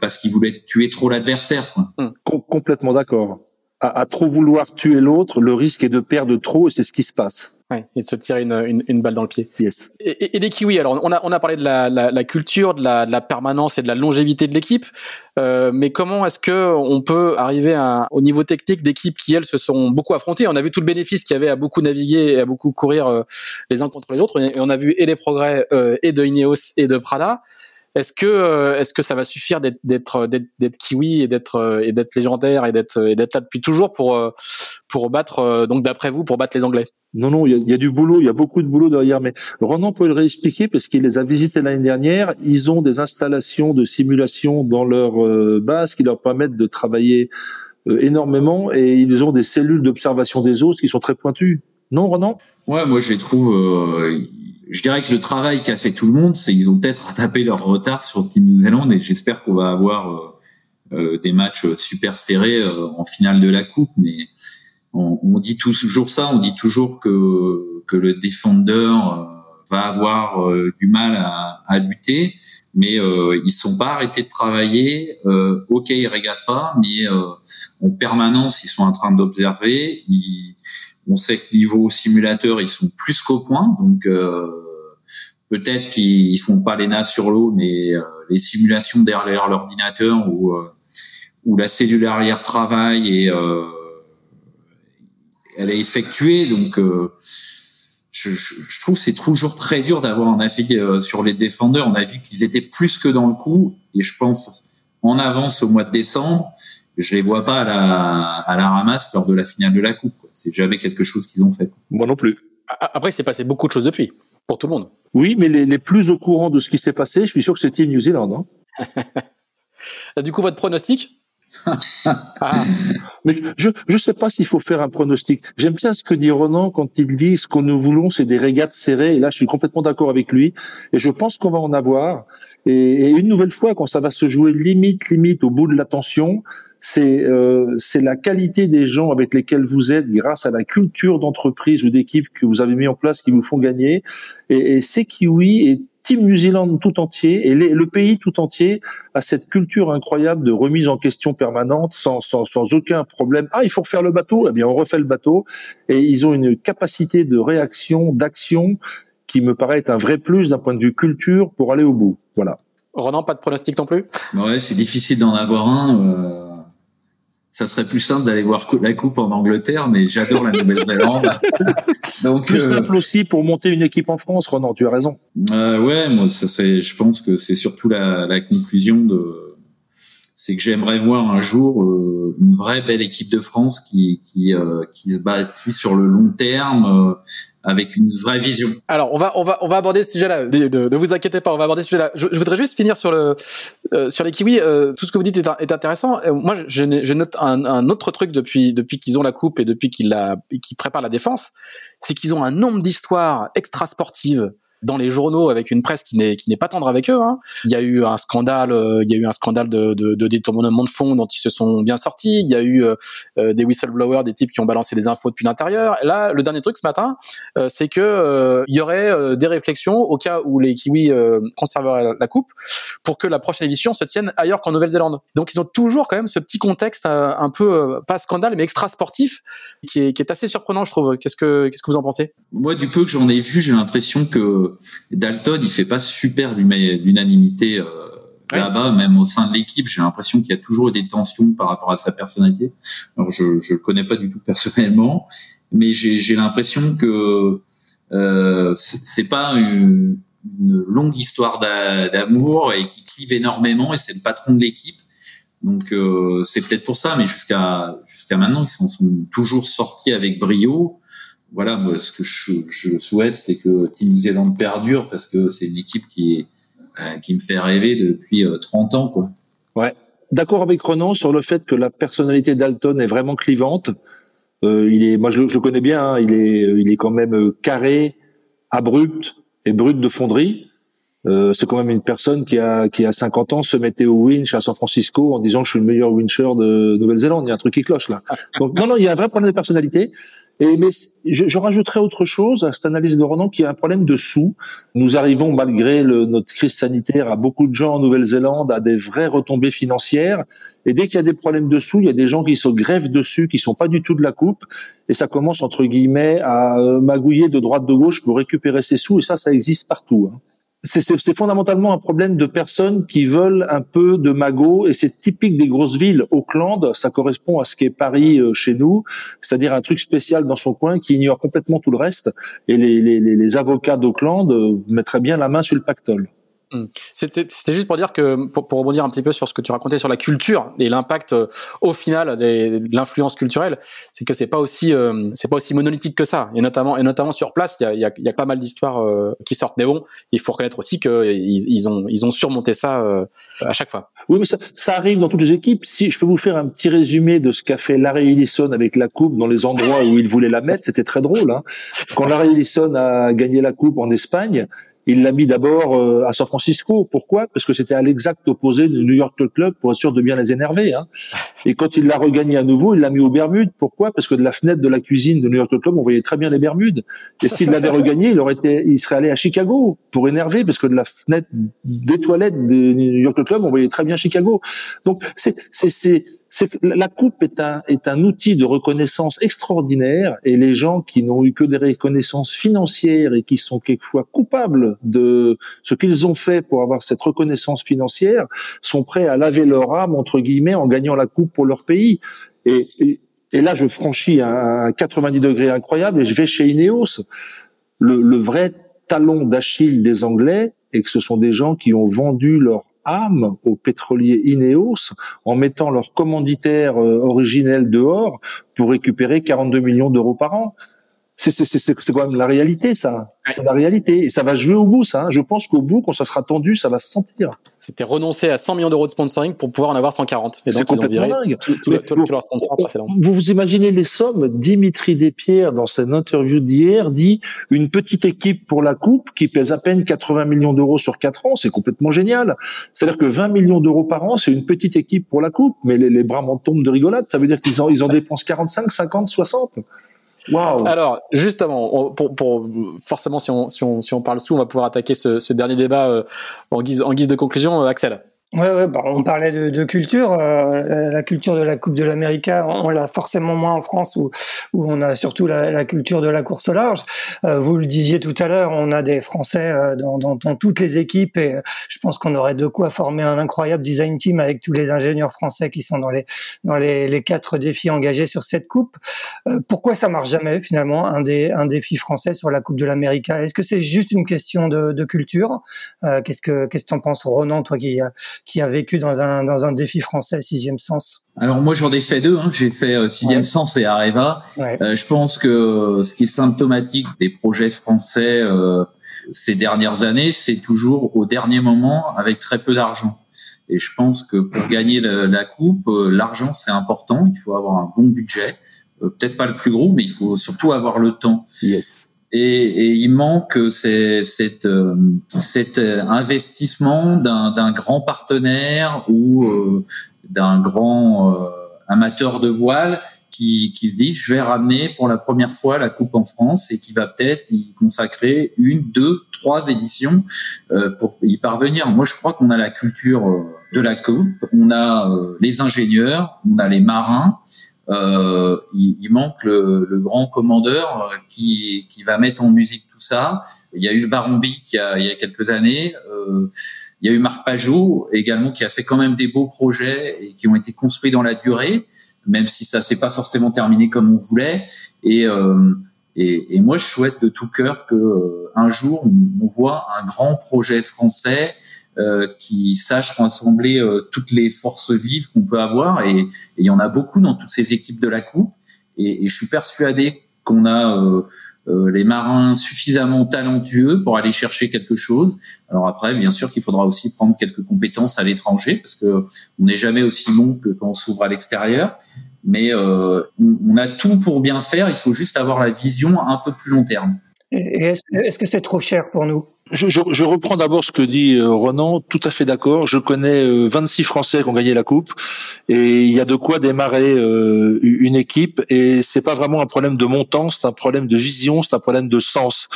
parce qu'il voulait tuer trop l'adversaire. Hmm. complètement d'accord. À, à trop vouloir tuer l'autre, le risque est de perdre trop et c'est ce qui se passe. Ouais, et de se tirer une, une, une, balle dans le pied. Yes. Et, et, les kiwis, alors on a, on a parlé de la, la, la culture, de la, de la, permanence et de la longévité de l'équipe, euh, mais comment est-ce que on peut arriver à, au niveau technique d'équipes qui elles se sont beaucoup affrontées? On a vu tout le bénéfice qu'il y avait à beaucoup naviguer et à beaucoup courir euh, les uns contre les autres, et on a vu et les progrès euh, et de Ineos et de Prada. Est-ce que euh, est-ce que ça va suffire d'être d'être d'être kiwi et d'être euh, et d'être légendaire et d'être et d'être là depuis toujours pour euh, pour battre donc d'après vous pour battre les Anglais? Non non, il y a, y a, du boulot, il y a beaucoup de boulot derrière. Mais Ronan peut le réexpliquer parce qu'il les a visités l'année dernière. Ils ont des installations de simulation dans leur base qui leur permettent de travailler énormément et ils ont des cellules d'observation des os qui sont très pointues. Non, Ronan? Ouais, moi je les trouve je dirais que le travail qu'a fait tout le monde, c'est ils ont peut-être [laughs] rattrapé leur retard sur Team New Zealand et j'espère qu'on va avoir euh, euh des matchs super serrés euh, en finale de la coupe. Mais on, on, dit toujours ça, on dit toujours que que le défendeur euh, va avoir du mal à, à, lutter, mais euh, ils sont pas arrêtés de travailler. Euh, ok, ils regardent pas, mais en permanence ils sont en train d'observer. On sait que niveau simulateur, ils sont plus qu'au point, donc euh, peut-être qu'ils font pas les l'ENA sur l'eau, mais euh, les simulations derrière l'ordinateur ou euh, où la cellule arrière travaille et elle est effectuée. Donc, je, je, trouve c'est toujours très dur d'avoir un avis sur les défendeurs. On a vu qu'ils étaient plus que dans le coup, et je pense en avance au mois de décembre je les vois pas à la, à la ramasse lors de la finale de la coupe. C'est jamais quelque chose qu'ils ont fait. Moi non plus. Après, il s'est passé beaucoup de choses depuis, pour tout le monde. Oui, mais les, les plus au courant de ce qui s'est passé, je suis sûr que c'était New Zealand. Hein. [laughs] du coup, votre pronostic? Ah. Mais je je sais pas s'il faut faire un pronostic. J'aime bien ce que dit Ronan quand il dit ce que nous voulons, c'est des régates serrées. Et là, je suis complètement d'accord avec lui. Et je pense qu'on va en avoir. Et, une nouvelle fois, quand ça va se jouer limite, limite au bout de la tension, c'est euh, c'est la qualité des gens avec lesquels vous êtes, grâce à la culture d'entreprise ou d'équipe que vous avez mis en place, qui vous font gagner. Et, et c'est Kiwi et Team New Zealand tout entier et le pays tout entier a cette culture incroyable de remise en question permanente sans, sans, sans aucun problème. Ah, il faut refaire le bateau, eh bien on refait le bateau et ils ont une capacité de réaction, d'action qui me paraît être un vrai plus d'un point de vue culture pour aller au bout. Voilà. Ronan, pas de pronostic non plus? Ouais, c'est difficile d'en avoir un. Euh ça serait plus simple d'aller voir la coupe en Angleterre, mais j'adore la Nouvelle-Zélande. [laughs] Donc plus euh, simple aussi pour monter une équipe en France, Renan. Tu as raison. Euh, ouais, moi, ça c'est. Je pense que c'est surtout la, la conclusion de c'est que j'aimerais voir un jour euh, une vraie belle équipe de France qui qui euh, qui se bâtit sur le long terme euh, avec une vraie vision. Alors on va on va on va aborder ce sujet-là. Ne, vous inquiétez pas, on va aborder ce sujet-là. Je, voudrais juste finir sur le sur les kiwis. tout ce que vous dites est, est intéressant. moi, je, je note un, un, autre truc depuis depuis qu'ils ont la coupe et depuis qu'ils la qu'ils préparent la défense, c'est qu'ils ont un nombre d'histoires extra sportives dans les journaux avec une presse qui n'est qui n'est pas tendre avec eux. Hein. Il y a eu un scandale, euh, il y a eu un scandale de, de, de, détournement de fonds dont ils se sont bien sortis. Il y a eu euh, euh, des whistleblowers, des types qui ont balancé des infos depuis l'intérieur. Là, le dernier truc ce matin, c'est que il y aurait des réflexions au cas où les Kiwis conserveraient la coupe pour que la prochaine édition se tienne ailleurs qu'en Nouvelle-Zélande. Donc ils ont toujours quand même ce petit contexte un peu pas scandale mais extra sportif qui est, qui est assez surprenant, je trouve. Qu'est-ce que qu'est-ce que vous en pensez? Moi, du peu que j'en ai vu, j'ai l'impression que Dalton, il fait pas super l'unanimité euh, là-bas, même au sein de l'équipe. J'ai l'impression qu'il y a toujours des tensions par rapport à sa personnalité. Alors, je je le connais pas du tout personnellement, mais j'ai l'impression que euh, c'est pas une, une, longue histoire d'amour et qui clive énormément et c'est le patron de l'équipe. Donc euh, c'est peut-être pour ça, mais jusqu'à jusqu'à maintenant ils sont, sont toujours sortis avec brio voilà, moi, ce que je, je souhaite, c'est que Team New Zealand perdure parce que c'est une équipe qui euh, qui me fait rêver depuis 30 euh, ans, quoi. Ouais. D'accord avec Renan sur le fait que la personnalité d'Alton est vraiment clivante. Euh, il est, moi je, le connais bien. Hein, il est, il est quand même euh, carré, abrupt et brut de fonderie. Euh, c'est quand même une personne qui a qui a 50 ans se mettait au winch à San Francisco en disant que je suis le meilleur wincher de Nouvelle-Zélande. Il y a un truc qui cloche là. Donc non non, il y a un vrai problème de personnalité. Et mais je, je rajouterais autre chose à cette analyse de Ronan qui a un problème de sous. Nous arrivons malgré le, notre crise sanitaire à beaucoup de gens en Nouvelle-Zélande à des vraies retombées financières. Et dès qu'il y a des problèmes de sous, il y a des gens qui se grèvent dessus, qui sont pas du tout de la coupe. Et ça commence entre guillemets à euh, magouiller de droite de gauche pour récupérer ses sous. Et ça, ça existe partout. Hein c'est fondamentalement un problème de personnes qui veulent un peu de magot et c'est typique des grosses villes. Auckland, ça correspond à ce qu'est Paris euh, chez nous, c'est-à-dire un truc spécial dans son coin qui ignore complètement tout le reste. Et les, les, les avocats d'Auckland euh, mettraient bien la main sur le pactole. Hmm. C'était juste pour dire que, pour, pour, rebondir un petit peu sur ce que tu racontais sur la culture et l'impact euh, au final de l'influence culturelle, c'est que c'est pas aussi euh, c'est pas aussi monolithique que ça. Et notamment et notamment sur place, il y a, y, a, y a, pas mal d'histoires euh, qui sortent. Mais bon, il faut reconnaître aussi qu'ils ils ont ils ont surmonté ça à chaque fois. Oui, mais ça, ça, arrive dans toutes les équipes. Si je peux vous faire un petit résumé de ce qu'a fait Larry Ellison avec la coupe dans les endroits où il voulait la mettre, c'était très drôle. Hein. Quand Larry Ellison a gagné la coupe en Espagne, il l'a mis d'abord euh, à San Francisco. Pourquoi? Parce que c'était à l'exact opposé du New York Club pour être sûr de bien les énerver. Hein. Et quand il l'a regagné à nouveau, il l'a mis aux Bermudes. Pourquoi? Parce que de la fenêtre de la cuisine de New York Club, on voyait très bien les Bermudes. Et s'il l'avait regagné, il aurait été, il serait allé à Chicago pour énerver, parce que de la fenêtre des toilettes de New York Club, on voyait très bien Chicago. Donc c'est c'est la coupe est un est un outil de reconnaissance extraordinaire et les gens qui n'ont eu que des reconnaissances financières et qui sont quelquefois coupables de ce qu'ils ont fait pour avoir cette reconnaissance financière sont prêts à laver leur âme entre guillemets en gagnant la coupe pour leur pays. Et, et, là je franchis un, 90 degrés incroyable et je vais chez Ineos. Le, le vrai talon d'Achille des Anglais et que ce sont des gens qui ont vendu leur âme aux pétroliers Ineos en mettant leur commanditaire euh, originel dehors pour récupérer 42 millions d'euros par an. C'est quand même la réalité, ça. C'est la réalité. Et ça va jouer au bout, ça. Hein. Je pense qu'au bout, quand ça sera tendu, ça va se sentir. C'était renoncer à 100 millions d'euros de sponsoring pour pouvoir en avoir 140. C'est complètement dingue. vous vous imaginez les sommes Dimitri Despierres, dans cette interview d'hier, dit une petite équipe pour la Coupe qui pèse à peine 80 millions d'euros sur 4 ans. C'est complètement génial. C'est-à-dire que 20 millions d'euros par an, c'est une petite équipe pour la Coupe. Mais les, les bras m'en tombent de rigolade. Ça veut dire qu'ils en, ils en dépensent 45, 50, 60. Alors, justement, pour, pour, forcément, si on, si, on, si on parle sous, on va pouvoir attaquer ce, ce dernier débat euh, en, guise, en guise de conclusion. Euh, Axel. Ouais, ouais bah, on parlait de, de culture. Euh, la culture de la Coupe de l'Amérique, on, l'a forcément moins en France où, où on a surtout la, la culture de la course au large. Euh, vous le disiez tout à l'heure, on a des Français euh, dans, dans, dans, toutes les équipes et je pense qu'on aurait de quoi former un incroyable design team avec tous les ingénieurs français qui sont dans les dans les, les quatre défis engagés sur cette coupe. pourquoi ça marche jamais finalement un des un défi français sur la Coupe de l'Amérique Est-ce que c'est juste une question de, de culture? Qu'est-ce que qu'est-ce que t'en penses, Ronan, toi qui qui a vécu dans un, dans un défi français sixième sens Alors moi j'en ai fait deux, hein. j'ai fait euh, sixième sens et Areva. Euh, je pense que ce qui est symptomatique des projets français euh, ces dernières années, c'est toujours au dernier moment avec très peu d'argent. Et je pense que pour gagner la, coupe, l'argent c'est important. Il faut avoir un bon budget, peut-être pas le plus gros, mais il faut surtout avoir le temps. Yes. Et, il manque c'est, cet, cet investissement d'un, grand partenaire ou d'un grand amateur de voile qui, qui se dit je vais ramener pour la première fois la coupe en France et qui va peut-être y consacrer une, deux, trois éditions euh, pour y parvenir. Moi, je crois qu'on a la culture euh, de la coupe, on a euh, les ingénieurs, on a les marins. Euh, il, il, manque le, le, grand commandeur qui, qui va mettre en musique tout ça. Il y a eu le Baron il y a, il y a quelques années. Euh, il y a eu Marc Pajot également qui a fait quand même des beaux projets et qui ont été construits dans la durée même si ça s'est pas forcément terminé comme on voulait. Et, euh, et, et, moi, je souhaite de tout cœur que euh, un jour on, voit un grand projet français euh, qui sache rassembler euh, toutes les forces vives qu'on peut avoir. Et, il y en a beaucoup dans toutes ces équipes de la coupe. Et, je suis persuadé qu'on a euh, euh, les marins suffisamment talentueux pour aller chercher quelque chose. Alors après, bien sûr qu'il faudra aussi prendre quelques compétences à l'étranger parce que on n'est jamais aussi bon que quand on s'ouvre à l'extérieur. Mais euh, on, a tout pour bien faire. Il faut juste avoir la vision un peu plus long terme. est-ce que c'est trop cher pour nous? Je, je, reprends d'abord ce que dit euh, Ronan, tout à fait d'accord. Je connais 26 euh, Français qui ont gagné la coupe. Et il y a de quoi démarrer euh, une équipe. Et c'est pas vraiment un problème de montant, c'est un problème de vision, c'est un problème de sens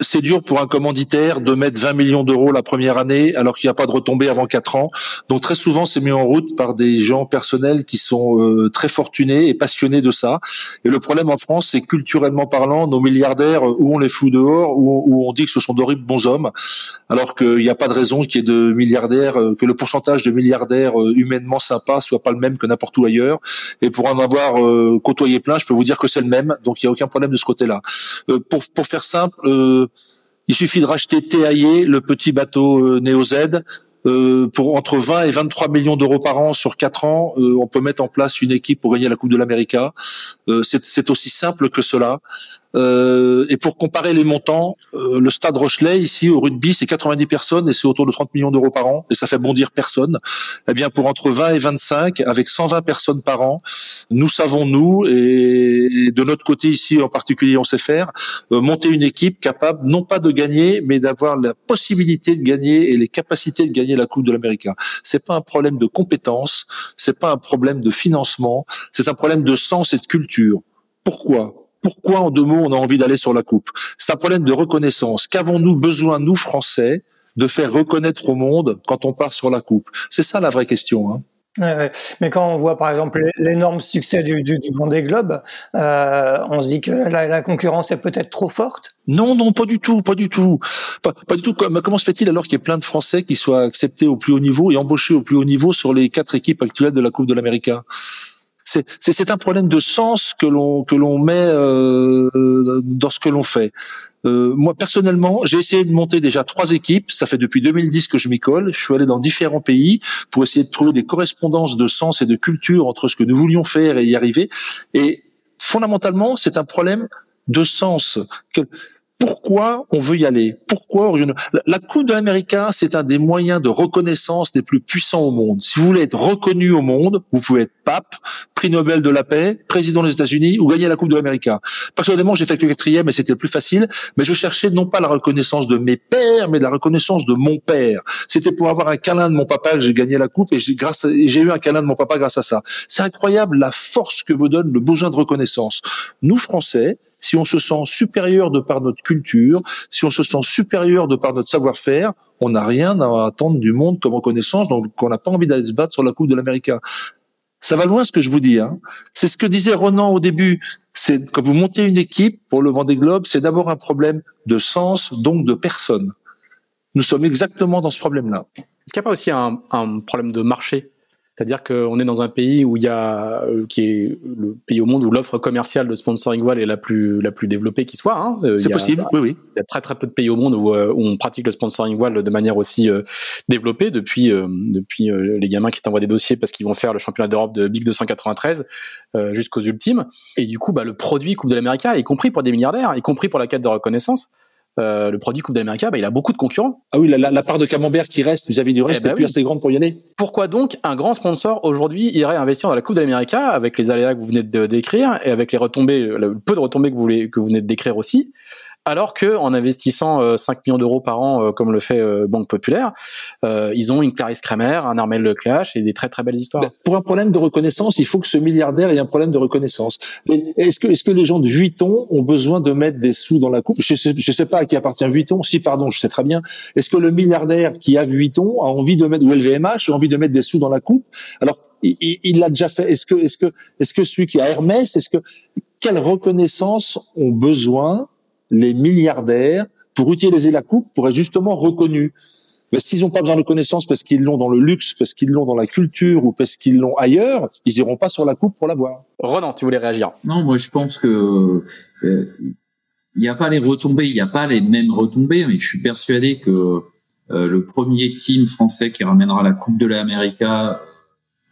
c'est dur pour un commanditaire de mettre 20 millions d'euros la première année alors qu'il n'y a pas de retombée avant 4 ans. Donc très souvent, c'est mis en route par des gens personnels qui sont euh, très fortunés et passionnés de ça. Et le problème en France, c'est culturellement parlant, nos milliardaires, où on les fout dehors, où, on dit que ce sont d'horribles bons hommes, alors qu'il n'y a pas de raison qu'il y ait de milliardaires, euh, que le pourcentage de milliardaires euh, humainement sympas soit pas le même que n'importe où ailleurs. Et pour en avoir côtoyé plein, je peux vous dire que c'est le même. Donc il n'y a aucun problème de ce côté-là. pour, pour faire simple, il suffit de racheter TAE, le petit bateau euh, Neo Z, euh, pour entre 20 et 23 millions d'euros par an sur 4 ans, euh, on peut mettre en place une équipe pour gagner la Coupe de l'Amérique. c'est aussi simple que cela. Euh, et pour comparer les montants, euh, le stade Rochelet ici au rugby c'est 90 personnes et c'est autour de 30 millions d'euros par an et ça fait bondir personne. Eh bien pour entre 20 et 25 avec 120 personnes par an, nous savons nous et de notre côté ici en particulier on sait faire euh, monter une équipe capable non pas de gagner mais d'avoir la possibilité de gagner et les capacités de gagner la Coupe de l'Amérique. C'est pas un problème de compétence, c'est pas un problème de financement, c'est un problème de sens et de culture. Pourquoi? Pourquoi, en deux mots, on a envie d'aller sur la coupe? C'est un problème de reconnaissance. Qu'avons-nous besoin, nous, Français, de faire reconnaître au monde quand on part sur la coupe? C'est ça la vraie question. Hein. Mais quand on voit par exemple l'énorme succès du, du, du Vendée Globe, euh, on se dit que la, concurrence est peut-être trop forte? Non, non, pas du tout, pas du tout, pas, pas du tout. Comment se fait-il alors qu'il y ait plein de Français qui soient acceptés au plus haut niveau et embauchés au plus haut niveau sur les quatre équipes actuelles de la Coupe de l'Amérique c'est un problème de sens que l'on que l'on met euh, dans ce que l'on fait. Euh, moi personnellement, j'ai essayé de monter déjà trois équipes. Ça fait depuis 2010 que je m'y colle. Je suis allé dans différents pays pour essayer de trouver des correspondances de sens et de culture entre ce que nous voulions faire et y arriver. Et fondamentalement, c'est un problème de sens. Que pourquoi on veut y aller? Pourquoi la, Coupe de l'Amérique, c'est un des moyens de reconnaissance des plus puissants au monde. Si vous voulez être reconnu au monde, vous pouvez être pape, prix Nobel de la paix, président des États-Unis ou gagner la Coupe de l'Amérique. Personnellement, j'ai fait le quatrième et c'était le plus facile, mais je cherchais non pas la reconnaissance de mes pères, mais la reconnaissance de mon père. C'était pour avoir un câlin de mon papa que j'ai gagné la coupe et j'ai j'ai eu un câlin de mon papa grâce à ça. C'est incroyable la force que vous donne le besoin de reconnaissance. Nous Français, si on se sent supérieur de par notre culture, si on se sent supérieur de par notre savoir-faire, on n'a rien à attendre du monde comme reconnaissance, donc on n'a pas envie d'aller se battre sur la Coupe de l'Amérique. Ça va loin ce que je vous dis. Hein. C'est ce que disait Ronan au début. C'est quand vous montez une équipe pour le Vendée Globe, c'est d'abord un problème de sens, donc de personne. Nous sommes exactement dans ce problème-là. Est-ce qu'il n'y a pas aussi un, un problème de marché c'est-à-dire qu'on est dans un pays où il y a, euh, qui est le pays au monde où l'offre commerciale de sponsoring voile est la plus la plus développée qui soit. Hein. C'est possible, oui, oui. Il y a très très peu de pays au monde où, euh, où on pratique le sponsoring voile de manière aussi euh, développée depuis depuis les gamins qui t'envoient des dossiers parce qu'ils vont faire le championnat d'Europe de Big 293 jusqu'aux ultimes. Et du coup, bah, le produit Coupe de l'Amérique, y compris pour des milliardaires, y compris pour la quête de reconnaissance, euh, le produit Coupe d'Amérique, bah, il a beaucoup de concurrents. Ah oui, la, part de camembert qui reste vis-à-vis du reste eh n'est bah plus assez grande pour y aller. Pourquoi donc un grand sponsor aujourd'hui irait investir dans la Coupe d'Amérique avec les aléas que vous venez de décrire et avec les retombées, le peu de retombées que vous, voulez, que vous venez de décrire aussi, alors que en investissant 5 millions d'euros par an, comme le fait Banque Populaire, ils ont une Clarisse Kramer, un Armel Leclache et des très très belles histoires. Ben, pour un problème de reconnaissance, il faut que ce milliardaire ait un problème de reconnaissance. Est-ce que, est-ce que les gens de Vuitton ont besoin de mettre des sous dans la coupe? Je sais, je sais pas à qui appartient Vuitton. Si, pardon, je sais très bien. Est-ce que le milliardaire qui a Vuitton a envie de mettre ou LVMH a envie de mettre des sous dans la coupe? Alors, il l'a déjà fait. Est-ce que, est-ce que, est-ce que celui qui a Hermès, est-ce que quelle reconnaissance ont besoin les milliardaires pour utiliser la coupe pour être justement reconnus. Mais s'ils n'ont pas besoin de connaissances parce qu'ils l'ont dans le luxe, parce qu'ils l'ont dans la culture ou parce qu'ils l'ont ailleurs, ils iront pas sur la coupe pour la boire. Ronan, tu voulais réagir. Non, moi je pense que euh, il n'y a pas les retombées, il n'y a pas les mêmes retombées, mais je suis persuadé que euh, le premier team français qui ramènera la Coupe de l'Amérique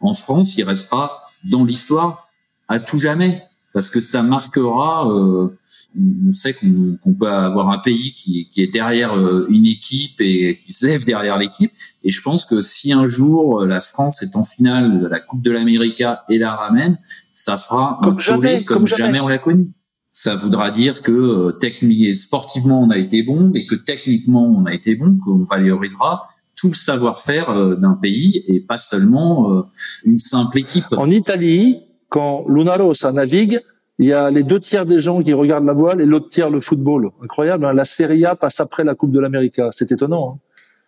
en France, il restera dans l'histoire à tout jamais, parce que ça marquera euh, on sait qu'on peut avoir un pays qui, est derrière euh, une équipe et qui se lève derrière l'équipe. Et je pense que si un jour euh, la France est en finale de la Coupe de l'Amérique et la ramène, ça fera comme un jamais, comme, jamais. on l'a connu. Ça voudra dire que euh, techniquement, sportivement, on a été bon et que techniquement, on a été bon, qu'on valorisera tout le savoir-faire d'un pays et pas seulement une simple équipe. En Italie, quand Lunarosa navigue, il y a les deux tiers des gens qui regardent la voile et l'autre tiers le football. Incroyable. Hein la Serie A passe après la Coupe de l'Amérique. C'est étonnant. Hein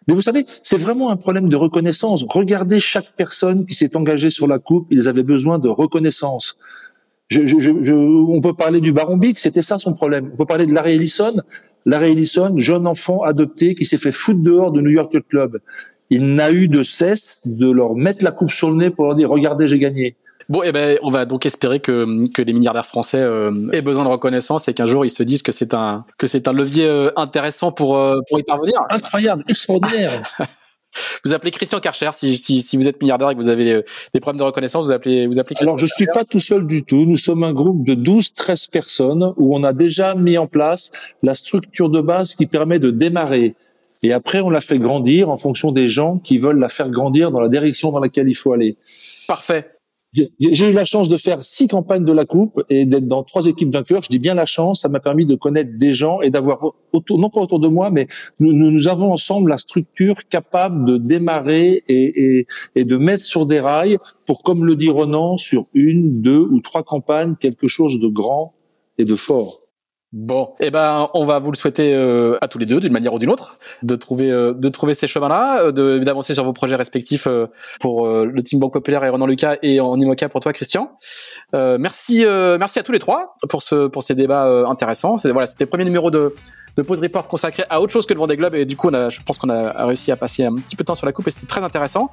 Mais vous savez, c'est vraiment un problème de reconnaissance. Regardez chaque personne qui s'est engagée sur la Coupe. Ils avaient besoin de reconnaissance. Je, je, je, on peut parler du Baron Big, c'était ça son problème. On peut parler de Larry Ellison. Larry Ellison, jeune enfant adopté qui s'est fait foutre dehors de New York Club. Il n'a eu de cesse de leur mettre la coupe sur le nez pour leur dire regardez j'ai gagné. Bon, eh ben, on va donc espérer que, que les milliardaires français euh, aient besoin de reconnaissance et qu'un jour ils se disent que c'est un que c'est un levier euh, intéressant pour euh, pour y parvenir. Incroyable, extraordinaire. [laughs] vous appelez Christian Karcher si, si, si vous êtes milliardaire et que vous avez des problèmes de reconnaissance, vous appelez vous appelez. Alors je suis pas tout seul du tout. Nous sommes un groupe de 12-13 personnes où on a déjà mis en place la structure de base qui permet de démarrer. Et après, on la fait grandir en fonction des gens qui veulent la faire grandir dans la direction dans laquelle il faut aller. Parfait. J'ai eu la chance de faire six campagnes de la coupe et d'être dans trois équipes vainqueurs. Je dis bien la chance, ça m'a permis de connaître des gens et d'avoir autour, non pas autour de moi, mais nous, avons ensemble la structure capable de démarrer et, et, et, de mettre sur des rails pour, comme le dit Ronan, sur une, deux ou trois campagnes, quelque chose de grand et de fort. Bon, eh ben, on va vous le souhaiter euh, à tous les deux, d'une manière ou d'une autre, de trouver euh, de trouver ces chemins-là, euh, d'avancer sur vos projets respectifs pour le Team Banque Populaire et Renan Lucas et en Imoca pour toi, Christian. merci, merci à tous les trois pour ce pour ces débats intéressants. C'est voilà, c'était le premier numéro de de pause report consacré à autre chose que le Vendée Globe et du coup je pense qu'on a réussi à passer un petit peu de temps sur la coupe et c'était très intéressant.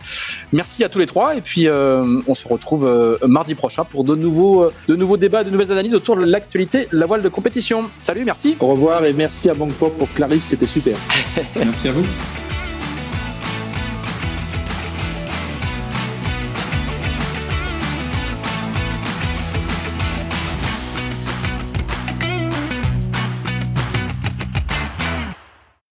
Merci à tous les trois et puis euh, on se retrouve euh, mardi prochain pour de nouveaux euh, de nouveaux débats, de nouvelles analyses autour de l'actualité la voile de compétition. Salut, merci. Au revoir et merci à Bangkok pour Clarisse, c'était super. merci à vous.